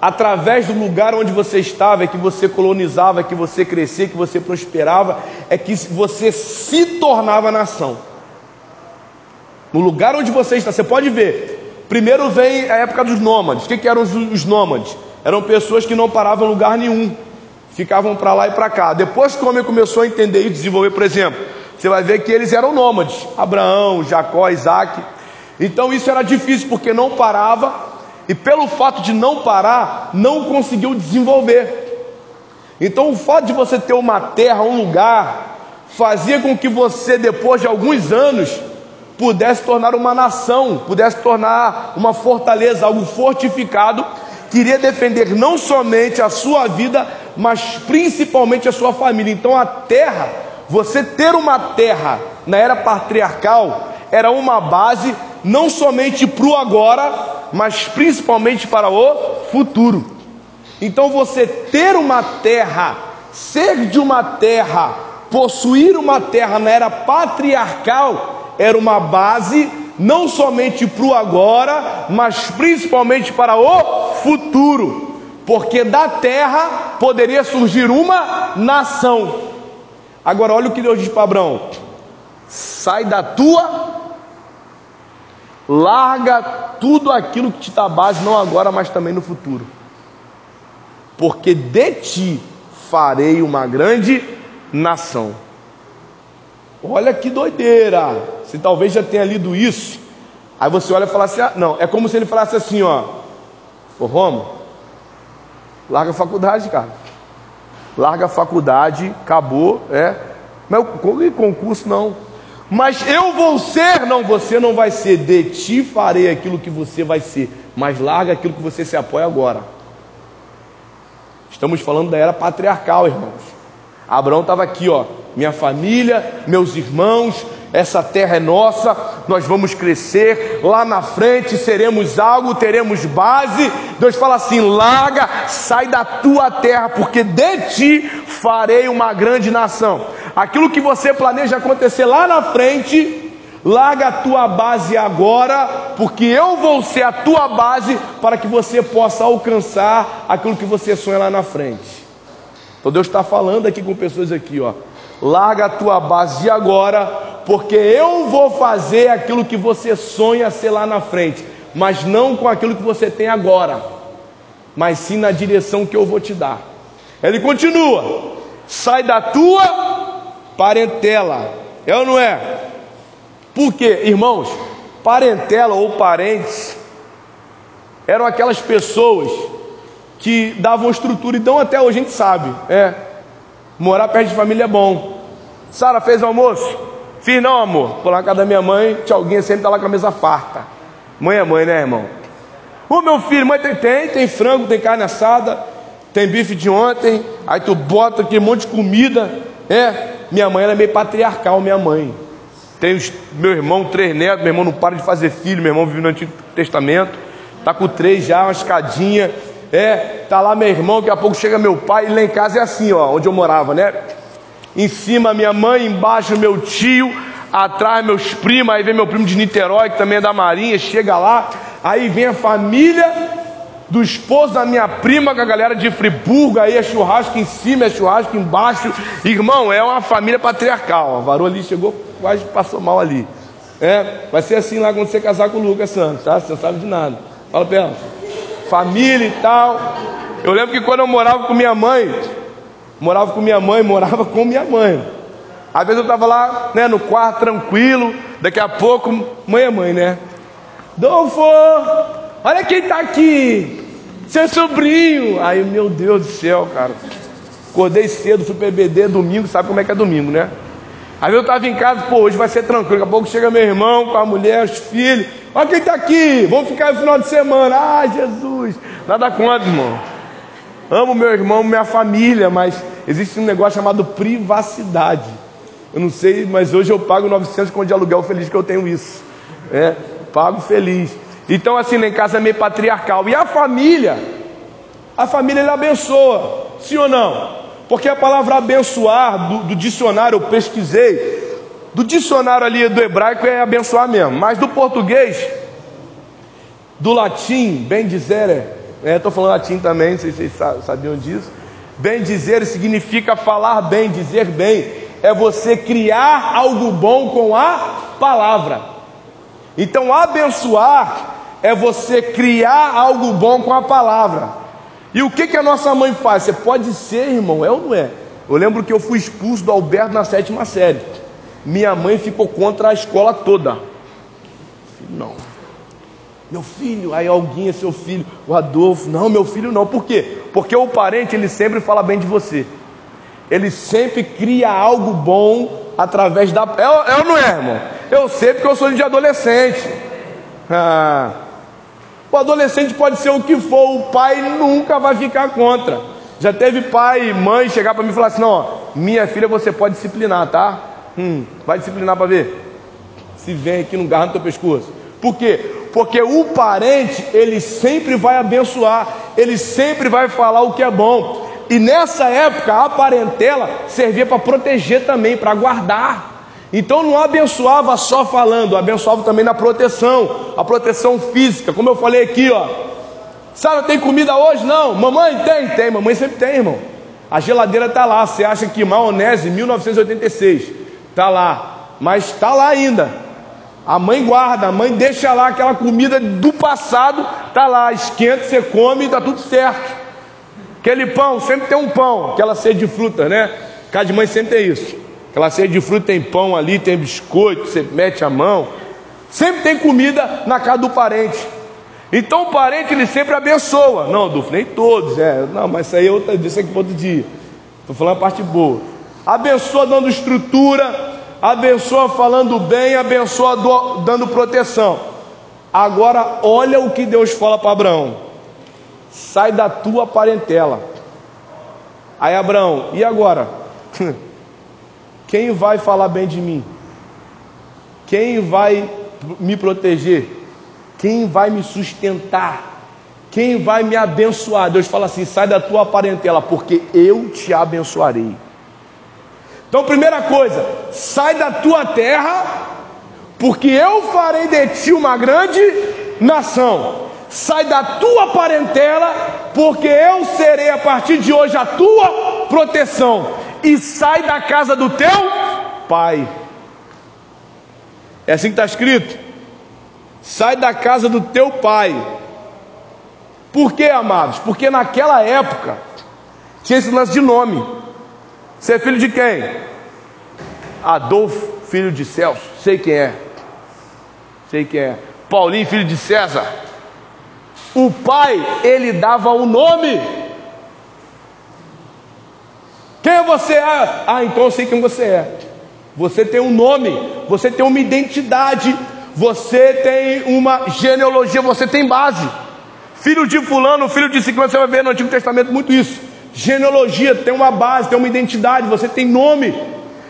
através do lugar onde você estava, é que você colonizava, é que você crescia, que você prosperava, é que você se tornava nação. No lugar onde você está, você pode ver. Primeiro vem a época dos nômades. O que, que eram os, os nômades? Eram pessoas que não paravam em lugar nenhum, ficavam para lá e para cá. Depois que o homem começou a entender e desenvolver, por exemplo, você vai ver que eles eram nômades: Abraão, Jacó, Isaac. Então isso era difícil porque não parava e pelo fato de não parar, não conseguiu desenvolver. Então, o fato de você ter uma terra, um lugar, fazia com que você, depois de alguns anos, pudesse tornar uma nação, pudesse tornar uma fortaleza, algo fortificado, que iria defender não somente a sua vida, mas principalmente a sua família. Então, a terra, você ter uma terra na era patriarcal, era uma base não somente para o agora, mas principalmente para o futuro. Então você ter uma terra, ser de uma terra, possuir uma terra na era patriarcal, era uma base não somente para o agora, mas principalmente para o futuro, porque da terra poderia surgir uma nação. Agora, olha o que Deus diz para Abraão: sai da tua Larga tudo aquilo que te dá base, não agora, mas também no futuro. Porque de ti farei uma grande nação. Olha que doideira. Você talvez já tenha lido isso. Aí você olha e fala assim: ah, não, é como se ele falasse assim, ó. Ô Romo, larga a faculdade, cara. Larga a faculdade, acabou, é. Mas concurso não. Mas eu vou ser, não, você não vai ser. De ti farei aquilo que você vai ser. Mas larga aquilo que você se apoia agora. Estamos falando da era patriarcal, irmãos. Abraão estava aqui, ó. Minha família, meus irmãos, essa terra é nossa, nós vamos crescer, lá na frente seremos algo, teremos base. Deus fala assim: larga, sai da tua terra, porque de ti farei uma grande nação. Aquilo que você planeja acontecer lá na frente, larga a tua base agora, porque eu vou ser a tua base para que você possa alcançar aquilo que você sonha lá na frente. Então Deus está falando aqui com pessoas aqui, ó. Larga a tua base agora, porque eu vou fazer aquilo que você sonha ser lá na frente, mas não com aquilo que você tem agora, mas sim na direção que eu vou te dar. Ele continua: sai da tua parentela, é ou não é? Porque, irmãos, parentela ou parentes eram aquelas pessoas que davam estrutura, então até hoje a gente sabe, é Morar perto de família é bom. Sara fez almoço? Fiz não, amor. Por lá na casa da minha mãe, tia alguém sempre está lá com a mesa farta. Mãe é mãe, né, irmão? O meu filho, mãe tem, tem, tem frango, tem carne assada, tem bife de ontem, aí tu bota aqui um monte de comida. É, minha mãe ela é meio patriarcal, minha mãe. Tem os, meu irmão, três netos, meu irmão não para de fazer filho, meu irmão vive no Antigo Testamento, tá com três já, uma escadinha. É, tá lá meu irmão, daqui a pouco chega meu pai, e lá em casa é assim, ó, onde eu morava, né? Em cima minha mãe, embaixo meu tio, atrás meus primos, aí vem meu primo de Niterói, que também é da Marinha, chega lá, aí vem a família do esposo da minha prima, com a galera de Friburgo, aí é churrasco em cima, é churrasco embaixo. Irmão, é uma família patriarcal. A varoa ali chegou, quase passou mal ali. É, vai ser assim lá quando você casar com o Lucas Santos, tá? Você não sabe de nada. Fala pra ela família e tal. Eu lembro que quando eu morava com minha mãe, morava com minha mãe, morava com minha mãe. Às vezes eu estava lá, né, no quarto, tranquilo, daqui a pouco, mãe é mãe, né? Dolfo, olha quem está aqui, seu sobrinho. Aí, meu Deus do céu, cara. Acordei cedo, fui EBD domingo, sabe como é que é domingo, né? Aí eu estava em casa, pô, hoje vai ser tranquilo. Daqui a pouco chega meu irmão com a mulher, os filhos. Olha quem está aqui, vamos ficar no final de semana. Ah, Jesus, nada contra, irmão. Amo meu irmão, minha família, mas existe um negócio chamado privacidade. Eu não sei, mas hoje eu pago 900 com de aluguel feliz que eu tenho isso. É, pago feliz. Então, assim, em casa é meio patriarcal. E a família, a família ele abençoa, sim ou não? Porque a palavra abençoar do, do dicionário, eu pesquisei, do dicionário ali do hebraico é abençoar mesmo, mas do português, do latim, bem dizer, é Estou é, falando latim também, se vocês sabiam disso. Bem dizer significa falar bem, dizer bem. É você criar algo bom com a palavra. Então, abençoar é você criar algo bom com a palavra. E o que, que a nossa mãe faz? Você pode ser, irmão, é ou não é? Eu lembro que eu fui expulso do Alberto na sétima série. Minha mãe ficou contra a escola toda. Não, meu filho, aí alguém é seu filho, o Adolfo, não, meu filho não, por quê? Porque o parente ele sempre fala bem de você, ele sempre cria algo bom através da. Eu, eu não é, irmão, eu sei porque eu sou de adolescente. Ah, o adolescente pode ser o que for, o pai nunca vai ficar contra. Já teve pai e mãe chegar para mim e falar assim: não, ó, minha filha você pode disciplinar, tá? Hum, vai disciplinar para ver. Se vem aqui no garra no teu pescoço. Por quê? Porque o parente, ele sempre vai abençoar, ele sempre vai falar o que é bom. E nessa época, a parentela servia para proteger também, para guardar. Então não abençoava só falando, abençoava também na proteção, a proteção física, como eu falei aqui, ó. Sara, tem comida hoje? Não. Mamãe tem? Tem. Mamãe sempre tem, irmão. A geladeira está lá. Você acha que maionese 1986 está lá, mas está lá ainda. A mãe guarda, a mãe deixa lá aquela comida do passado, tá lá, esquenta, você come e tá tudo certo. Aquele pão, sempre tem um pão, aquela ceia de fruta, né? Casa de mãe sempre tem isso. Aquela ceia de fruta tem pão ali, tem biscoito, você mete a mão. Sempre tem comida na casa do parente. Então o parente ele sempre abençoa. Não, Dufo, nem todos, é. Não, mas isso aí é outra, isso aqui para outro dia. Estou falando a parte boa. Abençoa dando estrutura, abençoa falando bem, abençoa do, dando proteção. Agora, olha o que Deus fala para Abraão: sai da tua parentela. Aí, Abraão, e agora? (laughs) Quem vai falar bem de mim? Quem vai me proteger? Quem vai me sustentar? Quem vai me abençoar? Deus fala assim: sai da tua parentela, porque eu te abençoarei. Então, primeira coisa, sai da tua terra, porque eu farei de ti uma grande nação. Sai da tua parentela, porque eu serei a partir de hoje a tua proteção. E sai da casa do teu pai. É assim que está escrito. Sai da casa do teu pai. Por quê, amados? Porque naquela época tinha esse lance de nome. Você é filho de quem? Adolfo, filho de Celso. Sei quem é. Sei quem é. Paulinho, filho de César. O pai, ele dava o nome. Quem é você? Ah, ah, então eu sei quem você é. Você tem um nome, você tem uma identidade, você tem uma genealogia, você tem base. Filho de fulano, filho de ciclano, você vai ver no Antigo Testamento muito isso. Genealogia tem uma base, tem uma identidade, você tem nome.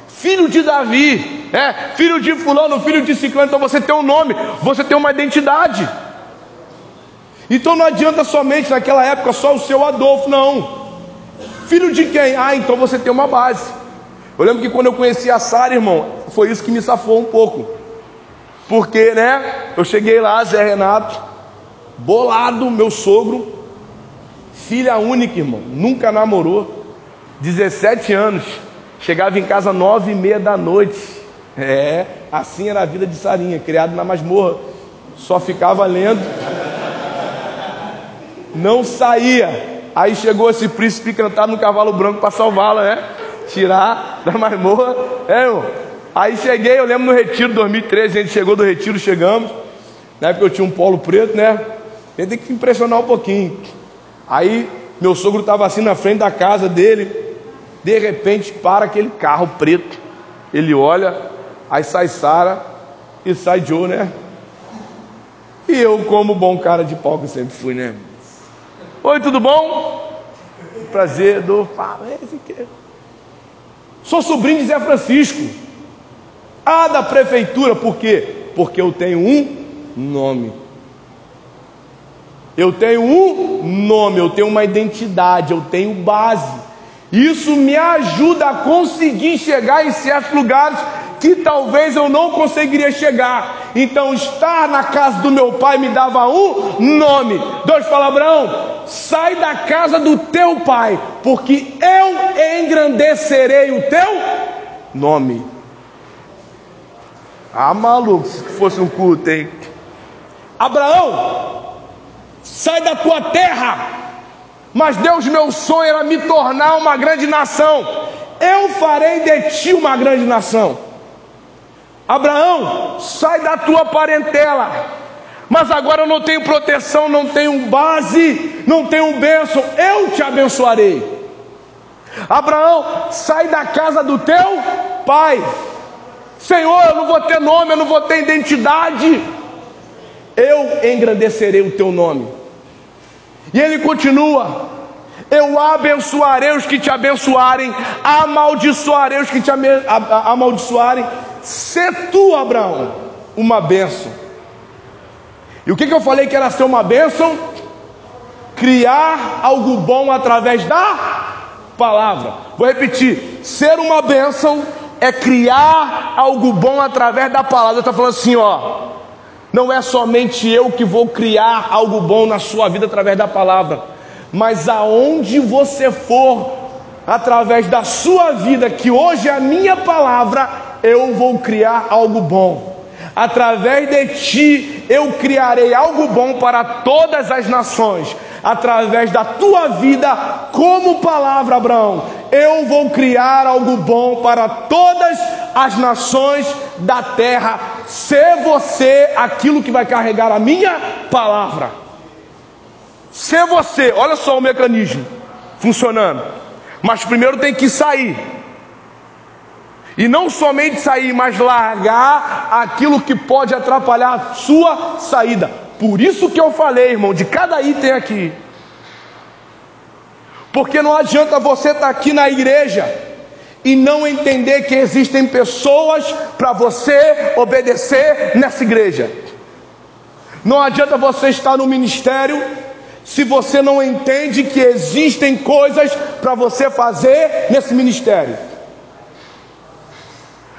Filho de Davi, é, filho de fulano, filho de ciclano, então você tem um nome, você tem uma identidade. Então não adianta somente naquela época só o seu Adolfo, não. Filho de quem? Ah, então você tem uma base. Eu lembro que quando eu conheci a Sara, irmão, foi isso que me safou um pouco. Porque, né, eu cheguei lá, Zé Renato, bolado, meu sogro, Filha única, irmão, nunca namorou. 17 anos. Chegava em casa nove e meia da noite. É, assim era a vida de Sarinha, criado na masmorra. Só ficava lendo. Não saía. Aí chegou esse príncipe cantado no cavalo branco para salvá-la, né? tirar da masmorra. É, irmão. Aí cheguei, eu lembro no retiro 2013, a gente chegou do retiro, chegamos. Na época eu tinha um polo preto, né? A gente tem que impressionar um pouquinho. Aí meu sogro estava assim na frente da casa dele. De repente para aquele carro preto. Ele olha, aí sai Sara e sai Joe, né? E eu, como bom cara de pau que sempre fui, né? Oi, tudo bom? Prazer, do Sou sobrinho de Zé Francisco. Ah, da prefeitura, por quê? Porque eu tenho um nome. Eu tenho um nome, eu tenho uma identidade, eu tenho base. Isso me ajuda a conseguir chegar em certos lugares que talvez eu não conseguiria chegar. Então, estar na casa do meu pai me dava um nome. Deus fala, Abraão, sai da casa do teu pai, porque eu engrandecerei o teu nome. Ah, maluco, se fosse um culto, hein? Abraão, sai da tua terra. Mas Deus, meu sonho era me tornar uma grande nação. Eu farei de ti uma grande nação. Abraão, sai da tua parentela. Mas agora eu não tenho proteção, não tenho base, não tenho bênção. Eu te abençoarei. Abraão, sai da casa do teu pai. Senhor, eu não vou ter nome, eu não vou ter identidade eu engrandecerei o teu nome. E ele continua: Eu abençoarei os que te abençoarem, amaldiçoarei os que te amaldiçoarem. Se tu, Abraão, uma bênção. E o que, que eu falei que era ser uma bênção? Criar algo bom através da palavra. Vou repetir: ser uma bênção é criar algo bom através da palavra. Está falando assim, ó. Não é somente eu que vou criar algo bom na sua vida através da palavra, mas aonde você for, através da sua vida, que hoje é a minha palavra, eu vou criar algo bom. Através de ti eu criarei algo bom para todas as nações. Através da tua vida, como palavra, Abraão, eu vou criar algo bom para todas as nações da terra. Ser você aquilo que vai carregar a minha palavra. Ser você, olha só o mecanismo funcionando. Mas primeiro tem que sair. E não somente sair, mas largar aquilo que pode atrapalhar a sua saída. Por isso que eu falei, irmão, de cada item aqui. Porque não adianta você estar aqui na igreja e não entender que existem pessoas para você obedecer nessa igreja. Não adianta você estar no ministério se você não entende que existem coisas para você fazer nesse ministério.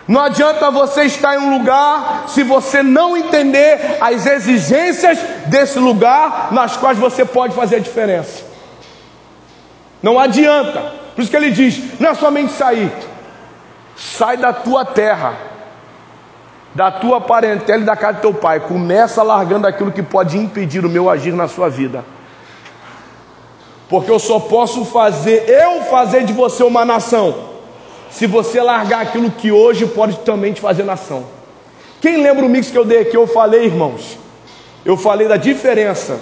Não adianta você estar em um lugar se você não entender as exigências desse lugar nas quais você pode fazer a diferença. Não adianta. Por isso que ele diz: não é somente sair, sai da tua terra, da tua parentela e da casa do teu pai. Começa largando aquilo que pode impedir o meu agir na sua vida. Porque eu só posso fazer, eu fazer de você uma nação se você largar aquilo que hoje pode também te fazer nação. Quem lembra o mix que eu dei aqui? Eu falei, irmãos. Eu falei da diferença.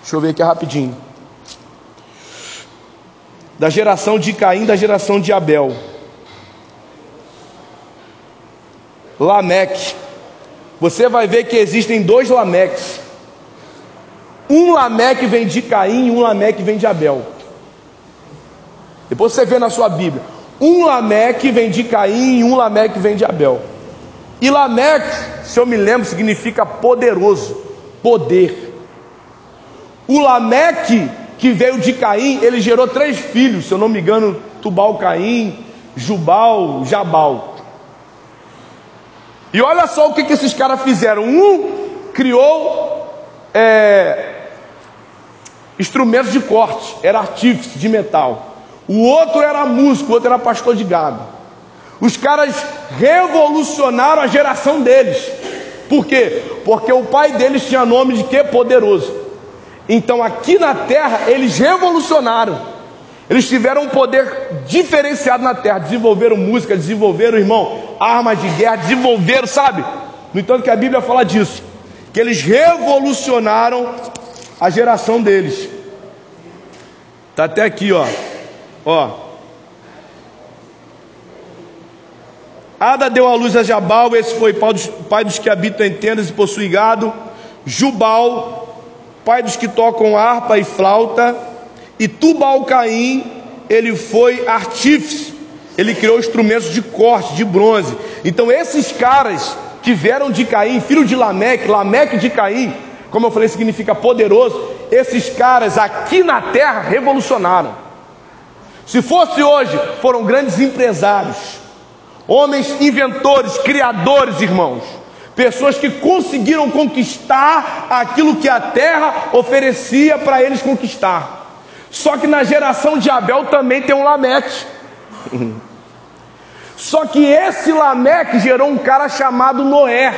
Deixa eu ver aqui rapidinho. Da geração de Caim, da geração de Abel. Lameque. Você vai ver que existem dois Lameques. Um Lameque vem de Caim e um Lameque vem de Abel. Depois você vê na sua Bíblia. Um Lameque vem de Caim e um Lameque vem de Abel. E Lameque, se eu me lembro, significa poderoso, poder. O Lameque que veio de Caim, ele gerou três filhos, se eu não me engano, Tubal Caim, Jubal, Jabal. E olha só o que, que esses caras fizeram. Um criou é, instrumentos de corte, era artífice de metal. O outro era músico, o outro era pastor de gado. Os caras revolucionaram a geração deles. Por quê? Porque o pai deles tinha nome de quê? Poderoso. Então aqui na terra eles revolucionaram. Eles tiveram um poder diferenciado na terra, desenvolveram música, desenvolveram, irmão, armas de guerra, desenvolveram, sabe? No entanto, que a Bíblia fala disso, que eles revolucionaram a geração deles. Tá até aqui, ó. Ó. Ada deu à luz a Jabal, esse foi pai dos, pai dos que habitam em tendas e possui gado. Jubal, pai dos que tocam harpa e flauta e Tubal Caim, ele foi artífice, ele criou instrumentos de corte, de bronze. Então esses caras que vieram de Caim, filho de Lameque, Lameque de Caim, como eu falei, significa poderoso. Esses caras aqui na terra revolucionaram. Se fosse hoje, foram grandes empresários, homens inventores, criadores, irmãos. Pessoas que conseguiram conquistar aquilo que a terra oferecia para eles conquistar. Só que na geração de Abel também tem um Lameque. (laughs) Só que esse Lameque gerou um cara chamado Noé,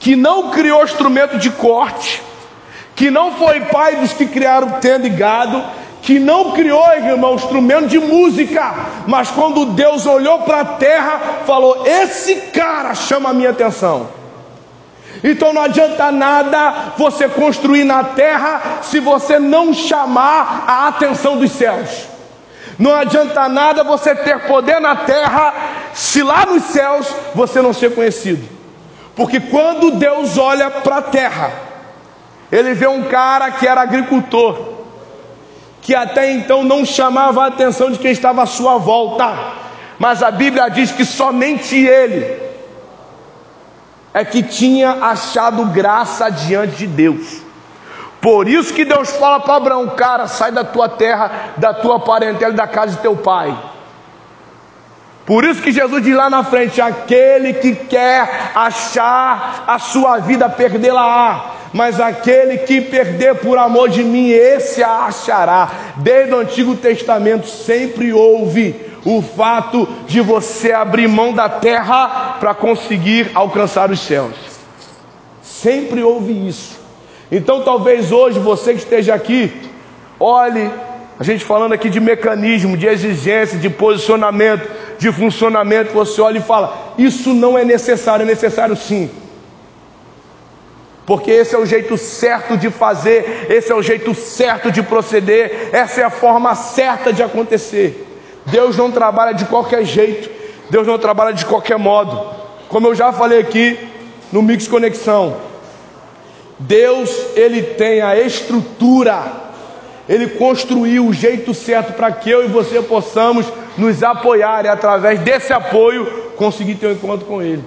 que não criou instrumento de corte, que não foi pai dos que criaram tenda e gado, que não criou, irmão, instrumento de música, mas quando Deus olhou para a terra, falou: Esse cara chama a minha atenção. Então não adianta nada você construir na terra se você não chamar a atenção dos céus. Não adianta nada você ter poder na terra se lá nos céus você não ser conhecido. Porque quando Deus olha para a terra, ele vê um cara que era agricultor, que até então não chamava a atenção de quem estava à sua volta, mas a Bíblia diz que somente ele é que tinha achado graça diante de Deus. Por isso que Deus fala para Abraão: cara, sai da tua terra, da tua parentela da casa de teu pai. Por isso que Jesus diz lá na frente: aquele que quer achar a sua vida, perdê-la-á. Mas aquele que perder por amor de mim, esse a achará. Desde o Antigo Testamento sempre houve o fato de você abrir mão da terra para conseguir alcançar os céus. Sempre houve isso. Então, talvez hoje você que esteja aqui, olhe, a gente falando aqui de mecanismo, de exigência, de posicionamento, de funcionamento, você olha e fala: Isso não é necessário, é necessário sim. Porque esse é o jeito certo de fazer, esse é o jeito certo de proceder, essa é a forma certa de acontecer. Deus não trabalha de qualquer jeito, Deus não trabalha de qualquer modo. Como eu já falei aqui no Mix Conexão, Deus ele tem a estrutura, ele construiu o jeito certo para que eu e você possamos nos apoiar e através desse apoio conseguir ter um encontro com Ele.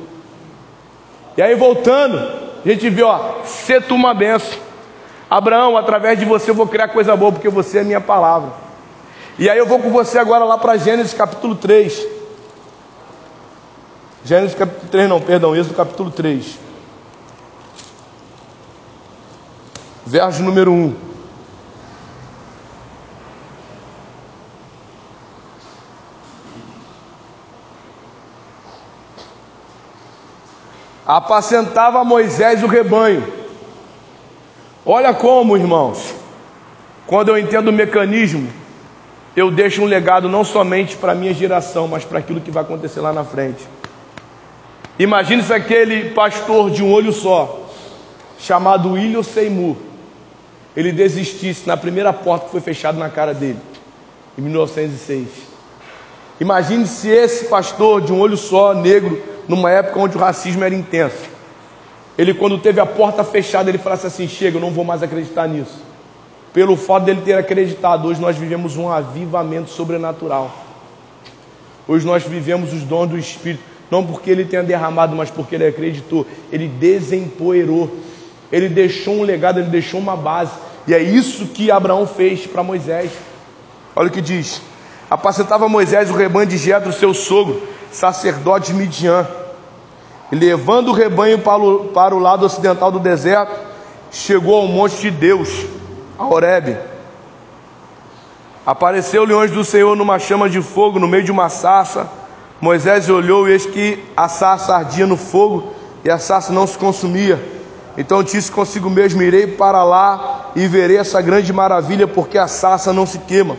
E aí voltando, a gente vê, ó, ser tu uma benção. Abraão, através de você eu vou criar coisa boa, porque você é minha palavra. E aí eu vou com você agora lá para Gênesis capítulo 3. Gênesis capítulo 3, não, perdão, Êxodo capítulo 3. Verso número 1. Apacentava Moisés o rebanho. Olha como, irmãos, quando eu entendo o mecanismo, eu deixo um legado não somente para a minha geração, mas para aquilo que vai acontecer lá na frente. Imagine se aquele pastor de um olho só, chamado William Seymour, ele desistisse na primeira porta que foi fechada na cara dele, em 1906. Imagine se esse pastor de um olho só, negro, numa época onde o racismo era intenso, ele, quando teve a porta fechada, ele falasse assim: Chega, eu não vou mais acreditar nisso pelo fato dele ter acreditado. Hoje nós vivemos um avivamento sobrenatural. Hoje nós vivemos os dons do Espírito, não porque ele tenha derramado, mas porque ele acreditou. Ele desempoeirou, ele deixou um legado, ele deixou uma base. E é isso que Abraão fez para Moisés. Olha o que diz: Apacentava Moisés o rebanho de Jetro, seu sogro, sacerdote de Midian. E levando o rebanho para o, para o lado ocidental do deserto, chegou ao monte de Deus a Horebe. Apareceu-lhe o anjo do Senhor numa chama de fogo no meio de uma sarça. Moisés olhou e eis que a sarça ardia no fogo e a sarça não se consumia. Então disse consigo mesmo: Irei para lá e verei essa grande maravilha, porque a sarça não se queima.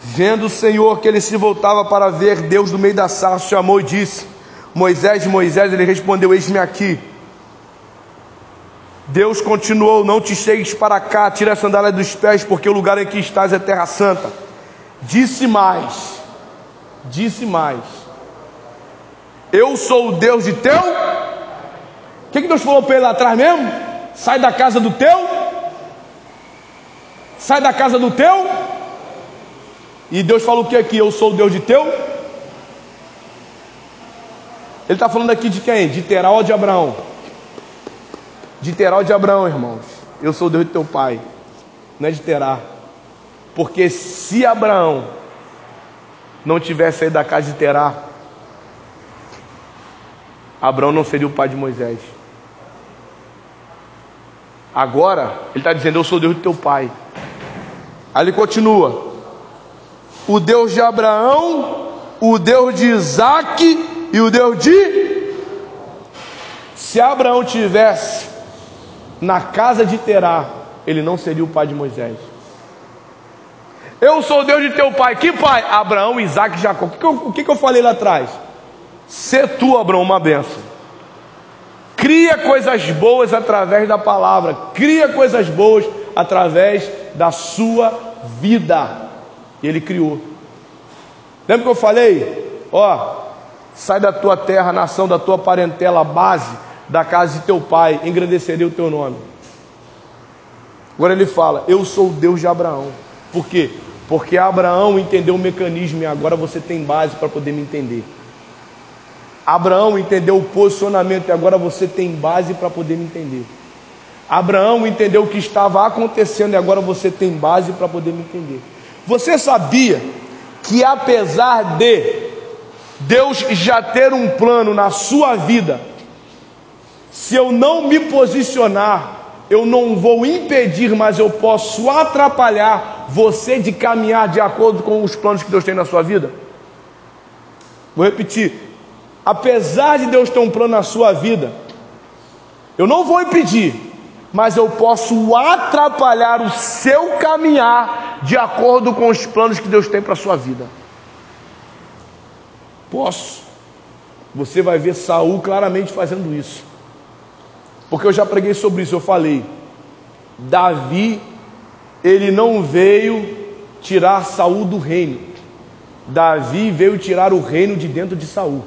Vendo o Senhor que ele se voltava para ver, Deus do meio da sarça chamou e disse: Moisés, Moisés, ele respondeu: Eis-me aqui. Deus continuou: Não te chegues para cá, tira a sandália dos pés, porque o lugar em que estás é terra santa. Disse mais, disse mais: Eu sou o Deus de teu. O que, que Deus falou para ele lá atrás mesmo? Sai da casa do teu. Sai da casa do teu. E Deus falou o que aqui? Eu sou o Deus de teu. Ele está falando aqui de quem? De Terá ou de Abraão? De Terá ou de Abraão, irmãos? Eu sou o Deus de teu pai. Não é de Terá. Porque se Abraão não tivesse saído da casa de Terá, Abraão não seria o pai de Moisés. Agora, ele está dizendo: Eu sou o Deus de teu pai. Aí ele continua: O Deus de Abraão, o Deus de Isaac e o Deus de. Se Abraão tivesse na casa de Terá, ele não seria o pai de Moisés. Eu sou o Deus de teu pai. Que pai? Abraão, Isaac e Jacó. O que, eu, o que, eu falei lá atrás? Se tu, Abraão, uma benção. Cria coisas boas através da palavra. Cria coisas boas através da sua vida. E ele criou. Lembra que eu falei? Ó, Sai da tua terra, nação da tua parentela, base da casa de teu pai, engrandecerei o teu nome. Agora ele fala: Eu sou o Deus de Abraão. Por quê? Porque Abraão entendeu o mecanismo e agora você tem base para poder me entender. Abraão entendeu o posicionamento e agora você tem base para poder me entender. Abraão entendeu o que estava acontecendo e agora você tem base para poder me entender. Você sabia que apesar de Deus já ter um plano na sua vida, se eu não me posicionar, eu não vou impedir, mas eu posso atrapalhar você de caminhar de acordo com os planos que Deus tem na sua vida? Vou repetir: apesar de Deus ter um plano na sua vida, eu não vou impedir, mas eu posso atrapalhar o seu caminhar de acordo com os planos que Deus tem para a sua vida. Posso. Você vai ver Saul claramente fazendo isso. Porque eu já preguei sobre isso, eu falei. Davi, ele não veio tirar Saul do reino. Davi veio tirar o reino de dentro de Saul.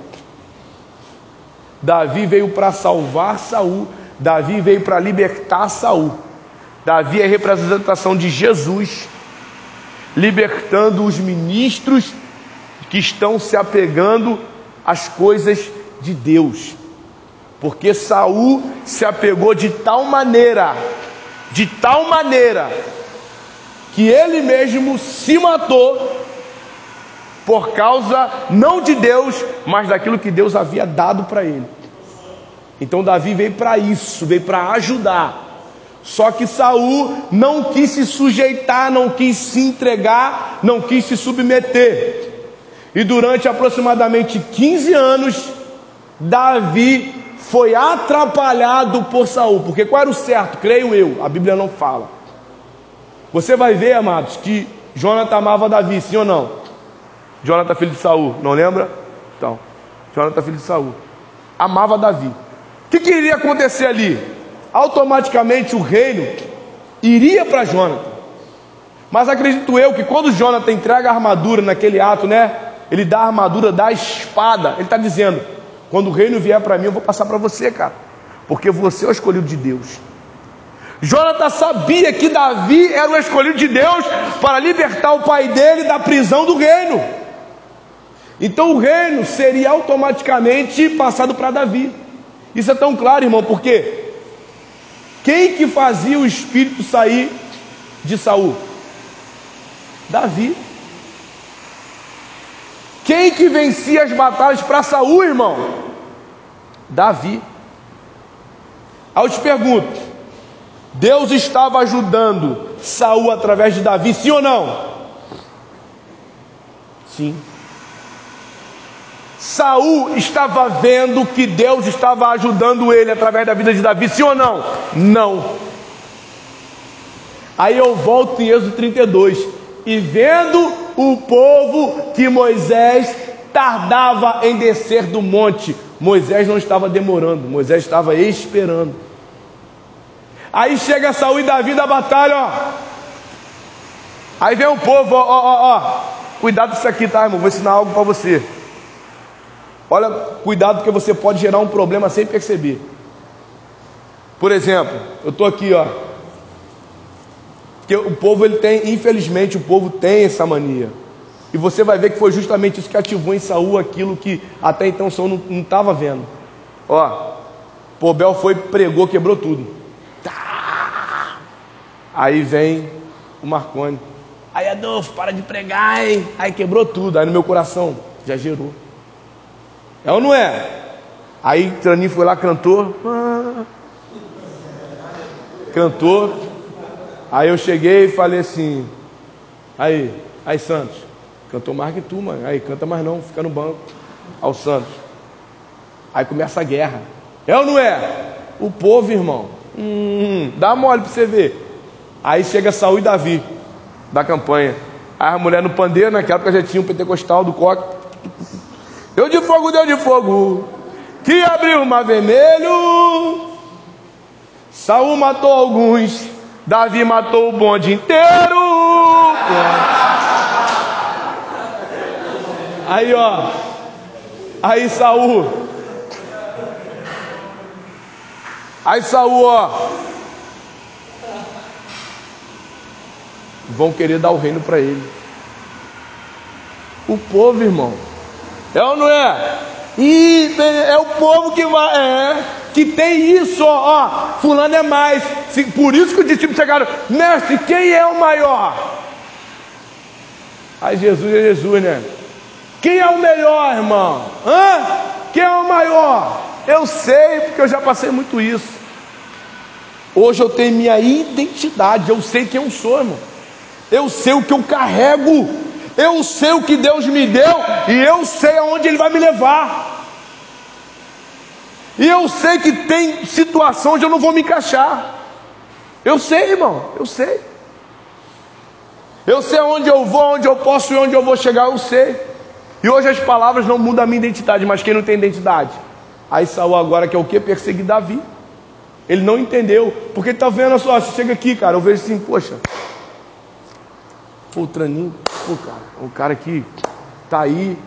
Davi veio para salvar Saul. Davi veio para libertar Saul. Davi é representação de Jesus, libertando os ministros que estão se apegando às coisas de Deus. Porque Saul se apegou de tal maneira, de tal maneira, que ele mesmo se matou por causa não de Deus, mas daquilo que Deus havia dado para ele. Então Davi veio para isso, veio para ajudar. Só que Saul não quis se sujeitar, não quis se entregar, não quis se submeter. E durante aproximadamente 15 anos, Davi foi atrapalhado por Saul, porque qual era o certo? Creio eu, a Bíblia não fala. Você vai ver, amados, que Jonathan amava Davi, sim ou não? Jonathan filho de Saul, não lembra? Então, Jonathan filho de Saul, amava Davi. Que, que iria acontecer ali? Automaticamente o reino iria para Jonathan. Mas acredito eu que quando Jonathan entrega a armadura naquele ato, né? ele dá a armadura da espada. Ele está dizendo: quando o reino vier para mim, eu vou passar para você, cara, porque você é o escolhido de Deus. Jonathan sabia que Davi era o escolhido de Deus para libertar o pai dele da prisão do reino. Então o reino seria automaticamente passado para Davi. Isso é tão claro, irmão, porque quem que fazia o espírito sair de Saul? Davi. Quem que vencia as batalhas para Saul, irmão? Davi. Aí eu te pergunto: Deus estava ajudando Saul através de Davi, sim ou não? Sim. Saul estava vendo que Deus estava ajudando ele através da vida de Davi, sim ou não? Não. Aí eu volto em Êxodo 32. E vendo o povo que Moisés tardava em descer do monte. Moisés não estava demorando, Moisés estava esperando. Aí chega Saúl e Davi da batalha, ó. Aí vem o povo, ó, ó, ó. Cuidado com isso aqui, tá, irmão? Vou ensinar algo para você. Olha, cuidado porque você pode gerar um problema sem perceber. Por exemplo, eu estou aqui, ó. Porque o povo ele tem, infelizmente, o povo tem essa mania. E você vai ver que foi justamente isso que ativou em Saul aquilo que até então Saul não estava vendo. Ó, Pobel foi, pregou, quebrou tudo. Tá. Aí vem o Marconi. Aí Adolfo, para de pregar, hein? Aí quebrou tudo. Aí no meu coração, já gerou. É ou não é? Aí Trani foi lá, cantou. Cantou. Aí eu cheguei e falei assim. Aí, aí Santos, cantou mais que tu, mano. Aí canta mais não, fica no banco. Ao Santos. Aí começa a guerra. É ou não é? O povo, irmão. Hum, dá mole para você ver. Aí chega Saul e Davi da campanha. Aí a mulher no pandeiro, naquela época já tinha um pentecostal do coque. Deu de fogo, deu de fogo. Que abriu o mar vermelho. Saul matou alguns. Davi matou o bonde inteiro. Aí, ó. Aí Saul. Aí Saul, ó. Vão querer dar o reino para ele. O povo, irmão. É ou não é? E é o povo que vai, é, que tem isso, ó, ó, fulano é mais. Por isso que os discípulos chegaram, mestre, quem é o maior? Aí Jesus é Jesus, né? Quem é o melhor, irmão? Hã? Quem é o maior? Eu sei, porque eu já passei muito isso. Hoje eu tenho minha identidade, eu sei quem eu sou, irmão. Eu sei o que eu carrego. Eu sei o que Deus me deu e eu sei aonde Ele vai me levar. E eu sei que tem situação onde eu não vou me encaixar. Eu sei, irmão, eu sei. Eu sei aonde eu vou, onde eu posso e onde eu vou chegar, eu sei. E hoje as palavras não mudam a minha identidade, mas quem não tem identidade? Aí Saul agora que é o que? Perseguir Davi. Ele não entendeu, porque ele está vendo só, chega aqui, cara, eu vejo assim, poxa, Pô, o Traninho, pô, cara, o cara que tá aí.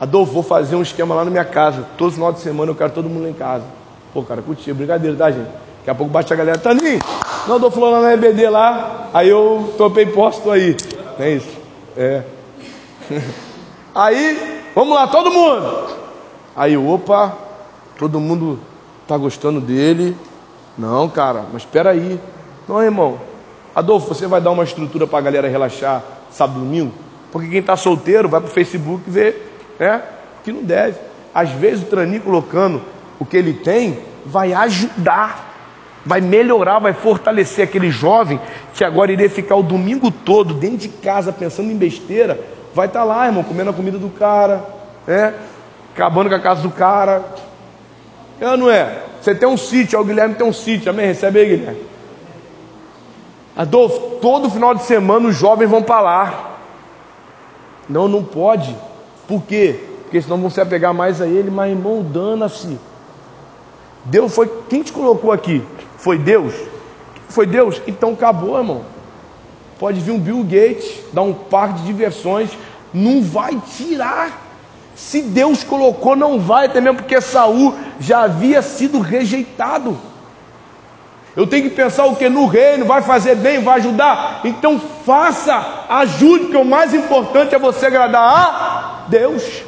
Adolfo, vou fazer um esquema lá na minha casa. Todo final de semana eu quero todo mundo lá em casa. Pô, cara, curti, brincadeira, tá, gente? Daqui a pouco bate a galera, Traninho, não, Adolfo lá na EBD lá. Aí eu topei posto aí. Não é isso? É. (laughs) Aí, vamos lá, todo mundo. Aí, opa, todo mundo tá gostando dele. Não, cara, mas espera aí. Não, irmão, Adolfo, você vai dar uma estrutura para a galera relaxar sábado e domingo? Porque quem está solteiro vai para o Facebook ver, né? Que não deve. Às vezes o Trani colocando o que ele tem vai ajudar, vai melhorar, vai fortalecer aquele jovem que agora iria ficar o domingo todo dentro de casa pensando em besteira. Vai estar tá lá, irmão, comendo a comida do cara, né? Acabando com a casa do cara. É não é? Você tem um sítio, o Guilherme tem um sítio, amém? Recebe aí, Guilherme. Adolfo, todo final de semana os jovens vão para lá. Não, não pode. Por quê? Porque senão vão se apegar mais a ele, mas irmão, dana-se. Deus foi. Quem te colocou aqui? Foi Deus? Foi Deus? Então acabou, irmão. Pode vir um Bill Gates, dar um parque de diversões, não vai tirar. Se Deus colocou, não vai, até mesmo porque Saul já havia sido rejeitado. Eu tenho que pensar o que no reino vai fazer bem, vai ajudar. Então faça, ajude, que o mais importante é você agradar a Deus.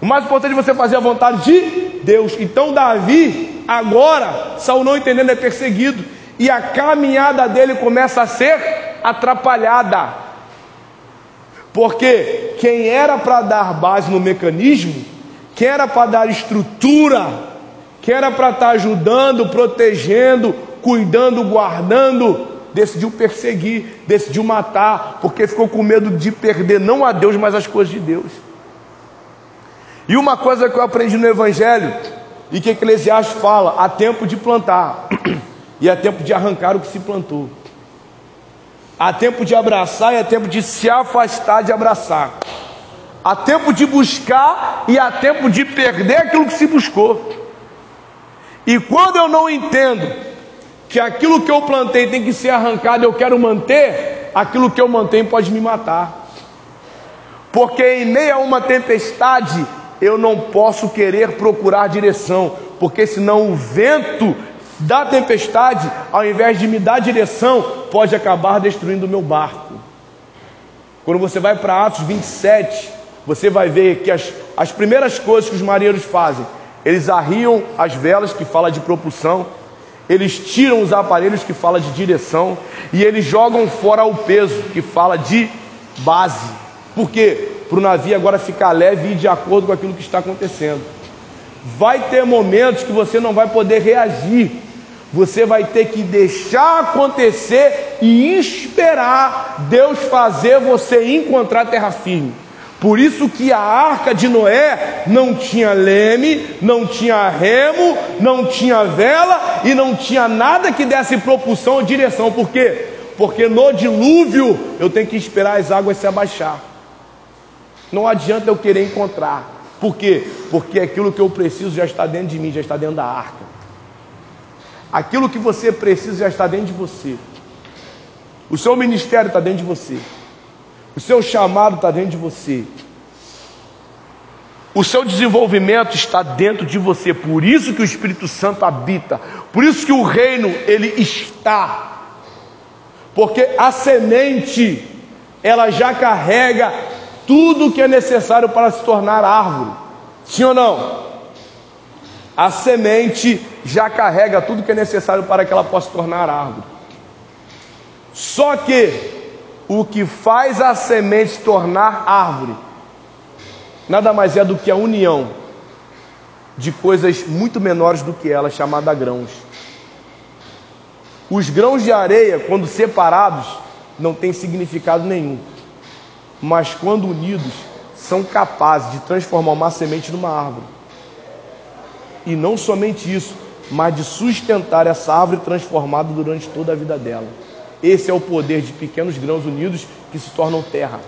O mais importante é você fazer a vontade de Deus. Então Davi, agora, Saul não entendendo, é perseguido. E a caminhada dele começa a ser atrapalhada. Porque quem era para dar base no mecanismo, quem era para dar estrutura, que era para estar tá ajudando, protegendo, cuidando, guardando, decidiu perseguir, decidiu matar, porque ficou com medo de perder não a Deus, mas as coisas de Deus. E uma coisa que eu aprendi no Evangelho, e que Eclesiastes fala: há tempo de plantar, (clears throat) e há tempo de arrancar o que se plantou. Há tempo de abraçar e há tempo de se afastar de abraçar. Há tempo de buscar e há tempo de perder aquilo que se buscou. E quando eu não entendo que aquilo que eu plantei tem que ser arrancado, eu quero manter, aquilo que eu mantenho pode me matar. Porque em meio a uma tempestade, eu não posso querer procurar direção, porque senão o vento da tempestade, ao invés de me dar direção, pode acabar destruindo o meu barco. Quando você vai para Atos 27, você vai ver que as, as primeiras coisas que os marinheiros fazem, eles arriam as velas, que fala de propulsão, eles tiram os aparelhos, que fala de direção, e eles jogam fora o peso, que fala de base. Por quê? Para o navio agora ficar leve e de acordo com aquilo que está acontecendo. Vai ter momentos que você não vai poder reagir, você vai ter que deixar acontecer e esperar Deus fazer você encontrar terra firme. Por isso que a arca de Noé não tinha leme, não tinha remo, não tinha vela e não tinha nada que desse propulsão ou direção. Por quê? Porque no dilúvio eu tenho que esperar as águas se abaixar. Não adianta eu querer encontrar. Por quê? Porque aquilo que eu preciso já está dentro de mim, já está dentro da arca. Aquilo que você precisa já está dentro de você. O seu ministério está dentro de você. O seu chamado está dentro de você. O seu desenvolvimento está dentro de você. Por isso que o Espírito Santo habita. Por isso que o reino ele está. Porque a semente ela já carrega tudo que é necessário para se tornar árvore. Sim ou não? A semente já carrega tudo que é necessário para que ela possa tornar árvore. Só que o que faz a semente se tornar árvore nada mais é do que a união de coisas muito menores do que ela, chamada grãos. Os grãos de areia, quando separados, não têm significado nenhum, mas quando unidos, são capazes de transformar uma semente numa árvore. E não somente isso, mas de sustentar essa árvore transformada durante toda a vida dela. Esse é o poder de pequenos grãos unidos que se tornam terra.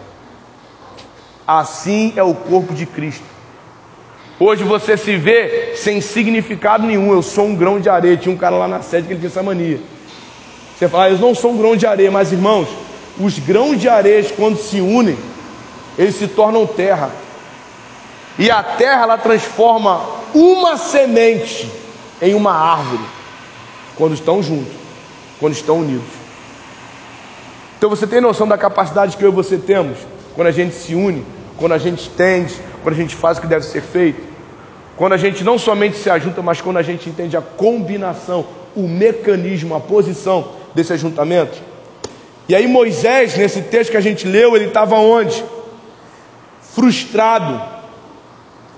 Assim é o corpo de Cristo. Hoje você se vê sem significado nenhum. Eu sou um grão de areia. Tinha um cara lá na sede que ele tinha essa mania. Você fala, ah, eu não sou um grão de areia, mas irmãos, os grãos de areia, quando se unem, eles se tornam terra. E a terra ela transforma uma semente em uma árvore quando estão juntos, quando estão unidos. Então você tem noção da capacidade que eu e você temos quando a gente se une, quando a gente entende, quando a gente faz o que deve ser feito, quando a gente não somente se ajunta, mas quando a gente entende a combinação, o mecanismo, a posição desse ajuntamento. E aí Moisés, nesse texto que a gente leu, ele estava onde? Frustrado,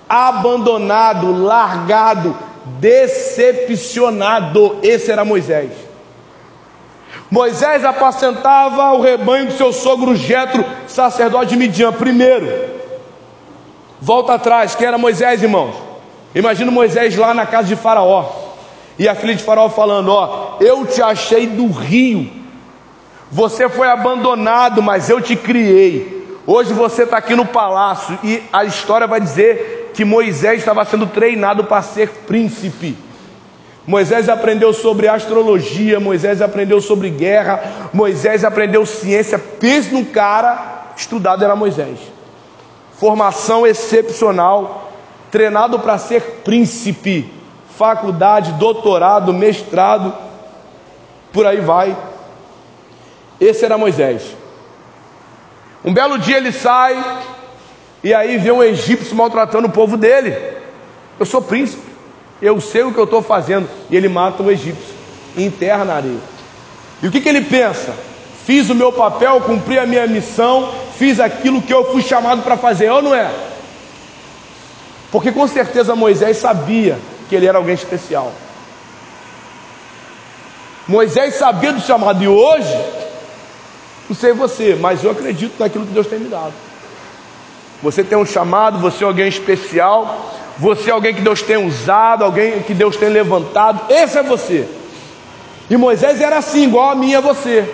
abandonado, largado, decepcionado. Esse era Moisés. Moisés apacentava o rebanho do seu sogro Jetro, sacerdote de Midian. Primeiro, volta atrás, quem era Moisés, irmãos? Imagina Moisés lá na casa de Faraó. E a filha de Faraó falando: Ó, eu te achei do rio. Você foi abandonado, mas eu te criei. Hoje você está aqui no palácio e a história vai dizer que Moisés estava sendo treinado para ser príncipe. Moisés aprendeu sobre astrologia, Moisés aprendeu sobre guerra, Moisés aprendeu ciência. Pense num cara estudado era Moisés. Formação excepcional, treinado para ser príncipe, faculdade, doutorado, mestrado, por aí vai. Esse era Moisés. Um belo dia ele sai, e aí vê um egípcio maltratando o povo dele. Eu sou príncipe, eu sei o que eu estou fazendo. E ele mata o egípcio enterra na areia. E o que, que ele pensa? Fiz o meu papel, cumpri a minha missão, fiz aquilo que eu fui chamado para fazer, ou não é? Porque com certeza Moisés sabia que ele era alguém especial. Moisés sabia do chamado, e hoje, não sei você, mas eu acredito naquilo que Deus tem me dado. Você tem um chamado, você é alguém especial, você é alguém que Deus tem usado, alguém que Deus tem levantado. Esse é você. E Moisés era assim, igual a mim e a você.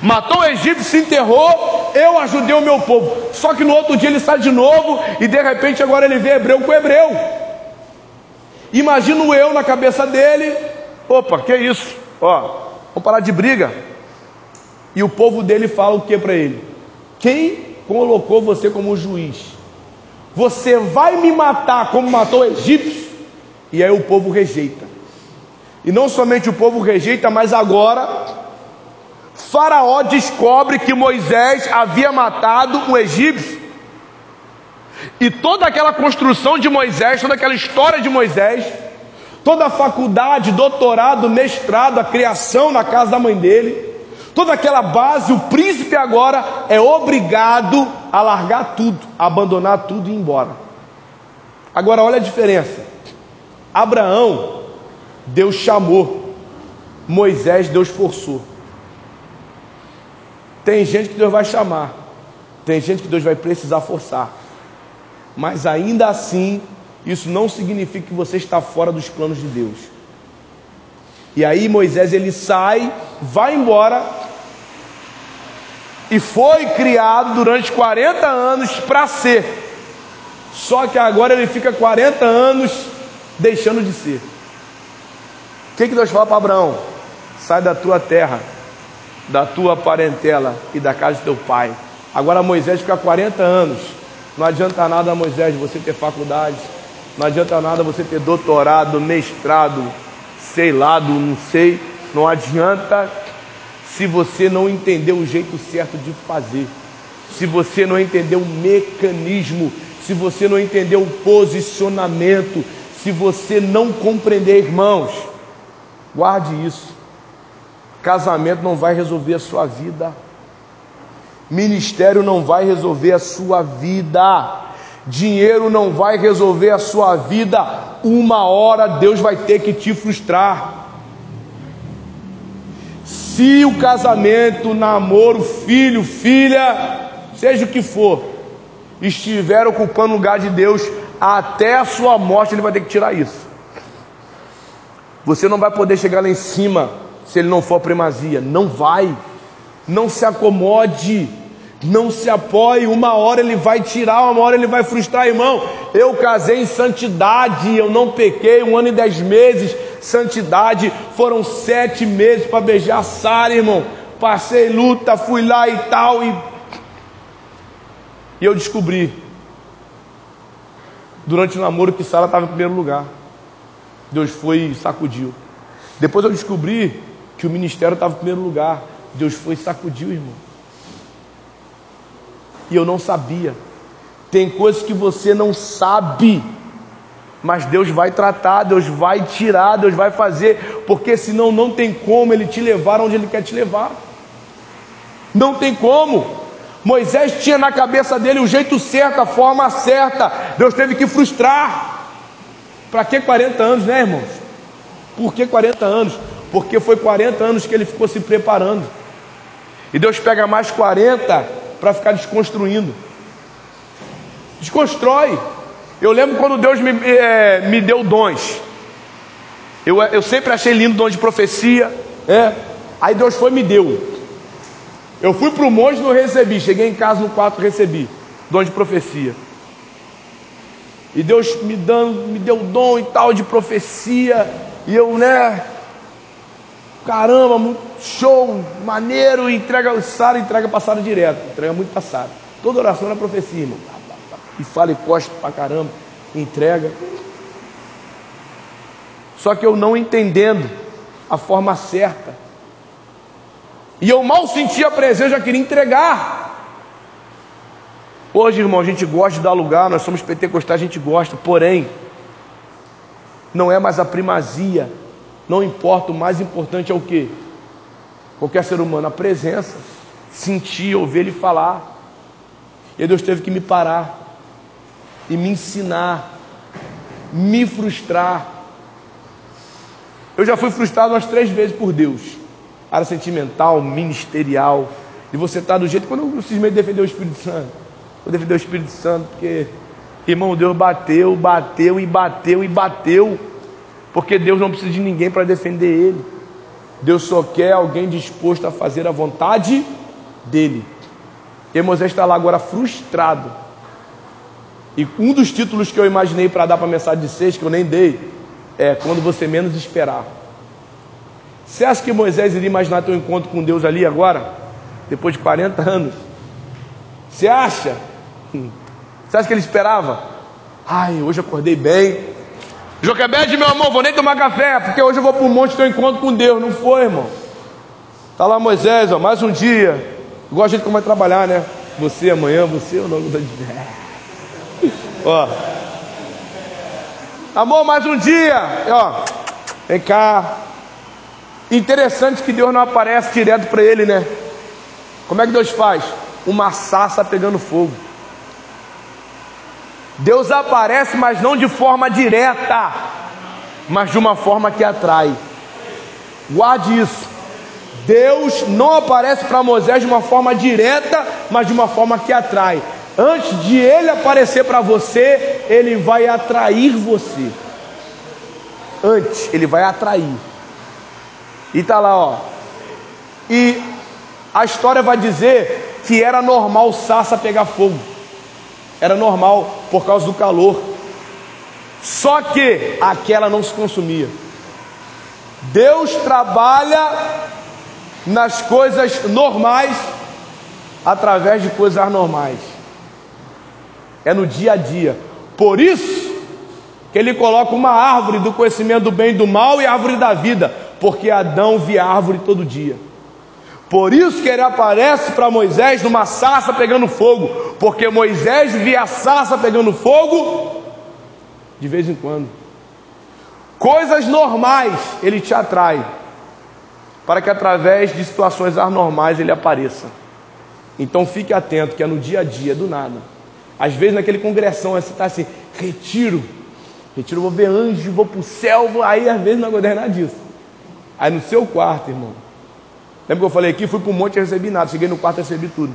Matou o egípcio, se enterrou, eu ajudei o meu povo. Só que no outro dia ele sai de novo e de repente agora ele vê hebreu com hebreu. Imagino eu na cabeça dele, opa, que isso? Ó, vamos parar de briga. E o povo dele fala o que para ele? Quem colocou você como juiz? Você vai me matar como matou o egípcio? E aí o povo rejeita. E não somente o povo rejeita, mas agora Faraó descobre que Moisés havia matado um egípcio. E toda aquela construção de Moisés, toda aquela história de Moisés, toda a faculdade, doutorado, mestrado, a criação na casa da mãe dele, toda aquela base, o príncipe agora é obrigado a largar tudo, a abandonar tudo e ir embora. Agora olha a diferença. Abraão, Deus chamou, Moisés, Deus forçou. Tem gente que Deus vai chamar, tem gente que Deus vai precisar forçar, mas ainda assim, isso não significa que você está fora dos planos de Deus. E aí Moisés ele sai, vai embora e foi criado durante 40 anos para ser. Só que agora ele fica 40 anos deixando de ser. O que, que Deus fala para Abraão? Sai da tua terra, da tua parentela e da casa de teu pai. Agora Moisés fica 40 anos. Não adianta nada, Moisés, você ter faculdade. Não adianta nada você ter doutorado, mestrado, sei lá, não sei. Não adianta se você não entender o jeito certo de fazer. Se você não entender o mecanismo, se você não entender o posicionamento, se você não compreender, irmãos, guarde isso. Casamento não vai resolver a sua vida. Ministério não vai resolver a sua vida. Dinheiro não vai resolver a sua vida. Uma hora Deus vai ter que te frustrar. Se o casamento, namoro, filho, filha, seja o que for, estiver ocupando o lugar de Deus, até a sua morte ele vai ter que tirar isso. Você não vai poder chegar lá em cima se ele não for primazia. Não vai. Não se acomode. Não se apoie. Uma hora ele vai tirar, uma hora ele vai frustrar, irmão. Eu casei em santidade, eu não pequei um ano e dez meses. Santidade foram sete meses para beijar Sara, irmão. Passei luta, fui lá e tal. E, e eu descobri, durante o namoro, que Sara estava em primeiro lugar. Deus foi e sacudiu. Depois eu descobri que o ministério estava em primeiro lugar. Deus foi e sacudiu, irmão. E eu não sabia. Tem coisas que você não sabe, mas Deus vai tratar, Deus vai tirar, Deus vai fazer, porque senão não tem como Ele te levar onde Ele quer te levar. Não tem como. Moisés tinha na cabeça dele o jeito certo, a forma certa. Deus teve que frustrar. Para que 40 anos, né, irmãos? Por que 40 anos? porque foi 40 anos que ele ficou se preparando. E Deus pega mais 40 para ficar desconstruindo. Desconstrói. Eu lembro quando Deus me, é, me deu dons. Eu, eu sempre achei lindo dom de profecia. É. Aí Deus foi e me deu. Eu fui para o monte não recebi. Cheguei em casa no quarto recebi. Dom de profecia. E Deus me dando, me deu dom e tal de profecia. E eu, né, caramba, muito show, maneiro, entrega o Sara, entrega passado direto, entrega muito passado. Toda oração é profecia, irmão. E fala e costa pra caramba, entrega. Só que eu não entendendo a forma certa. E eu mal sentia a presença, já queria entregar. Hoje, irmão, a gente gosta de dar lugar, nós somos pentecostais, a gente gosta, porém, não é mais a primazia não importa, o mais importante é o que? Qualquer ser humano, a presença, sentir, ouvir ele falar. E Deus teve que me parar e me ensinar, me frustrar. Eu já fui frustrado umas três vezes por Deus. Área sentimental, ministerial. E você está do jeito quando eu simplesmente defender o Espírito Santo. Vou defender o Espírito Santo, porque, irmão, Deus bateu, bateu e bateu e bateu porque Deus não precisa de ninguém para defender Ele. Deus só quer alguém disposto a fazer a vontade dele. E Moisés está lá agora frustrado. E um dos títulos que eu imaginei para dar para a mensagem de seis, que eu nem dei, é quando você menos esperar. Você acha que Moisés iria imaginar ter um encontro com Deus ali agora? Depois de 40 anos? Você acha? Você acha que ele esperava? Ai, hoje acordei bem. Joquebede, meu amor, vou nem tomar café, porque hoje eu vou para o monte ter um encontro com Deus. Não foi, irmão. Está lá Moisés, ó, mais um dia. Igual a gente como vai trabalhar, né? Você amanhã, você ou não? (laughs) ó. Amor, mais um dia. Ó, vem cá. Interessante que Deus não aparece direto para ele, né? Como é que Deus faz? Uma sarça pegando fogo. Deus aparece, mas não de forma direta, mas de uma forma que atrai. Guarde isso. Deus não aparece para Moisés de uma forma direta, mas de uma forma que atrai. Antes de ele aparecer para você, ele vai atrair você. Antes, ele vai atrair. E tá lá, ó. E a história vai dizer que era normal o Sassa pegar fogo. Era normal por causa do calor. Só que aquela não se consumia. Deus trabalha nas coisas normais através de coisas anormais. É no dia a dia. Por isso que ele coloca uma árvore do conhecimento do bem e do mal e árvore da vida, porque Adão via árvore todo dia. Por isso que ele aparece para Moisés numa sarça pegando fogo, porque Moisés via a sarça pegando fogo de vez em quando. Coisas normais ele te atrai, para que através de situações anormais ele apareça. Então fique atento que é no dia a dia, do nada. Às vezes naquele congressão você está assim, retiro, retiro, vou ver anjo, vou para o céu, vou... aí às vezes não acontece nada disso. Aí no seu quarto, irmão, Lembra que eu falei aqui? Fui para um monte e recebi nada. Cheguei no quarto e recebi tudo.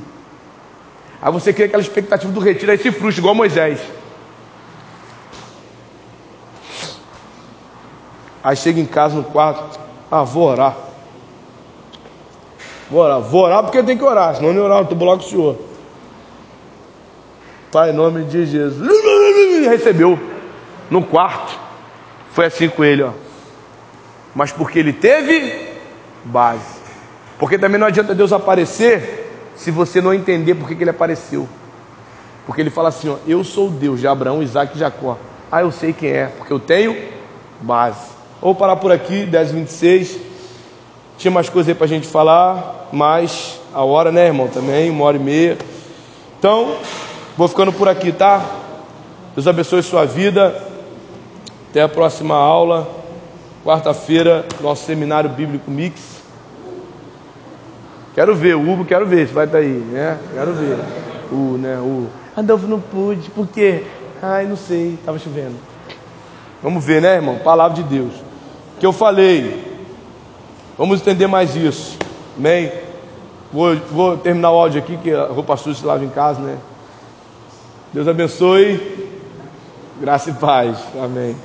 Aí você cria aquela expectativa do retiro, aí se frustra, igual Moisés. Aí chega em casa no quarto, ah, vou orar. Vou orar, vou orar porque tem que orar, senão não orar, eu estou lá com o Senhor. Pai, em nome de Jesus. (laughs) Recebeu no quarto. Foi assim com ele, ó. Mas porque ele teve base. Porque também não adianta Deus aparecer se você não entender por que, que ele apareceu. Porque ele fala assim: ó, Eu sou o Deus de Abraão, Isaac e Jacó. Ah, eu sei quem é, porque eu tenho base. Vou parar por aqui, 10 26 Tinha mais coisa aí para a gente falar, mas a hora, né, irmão? Também, uma hora e meia. Então, vou ficando por aqui, tá? Deus abençoe sua vida. Até a próxima aula. Quarta-feira, nosso seminário bíblico Mix. Quero ver, o Hugo, quero ver se vai estar tá aí, né? Quero ver. O, né, o Adolfo não pude, por quê? Ai, não sei, estava chovendo. Vamos ver, né, irmão? Palavra de Deus. Que eu falei. Vamos entender mais isso. Amém? Vou, vou terminar o áudio aqui, que a roupa suja se lava em casa, né? Deus abençoe. Graça e paz. Amém.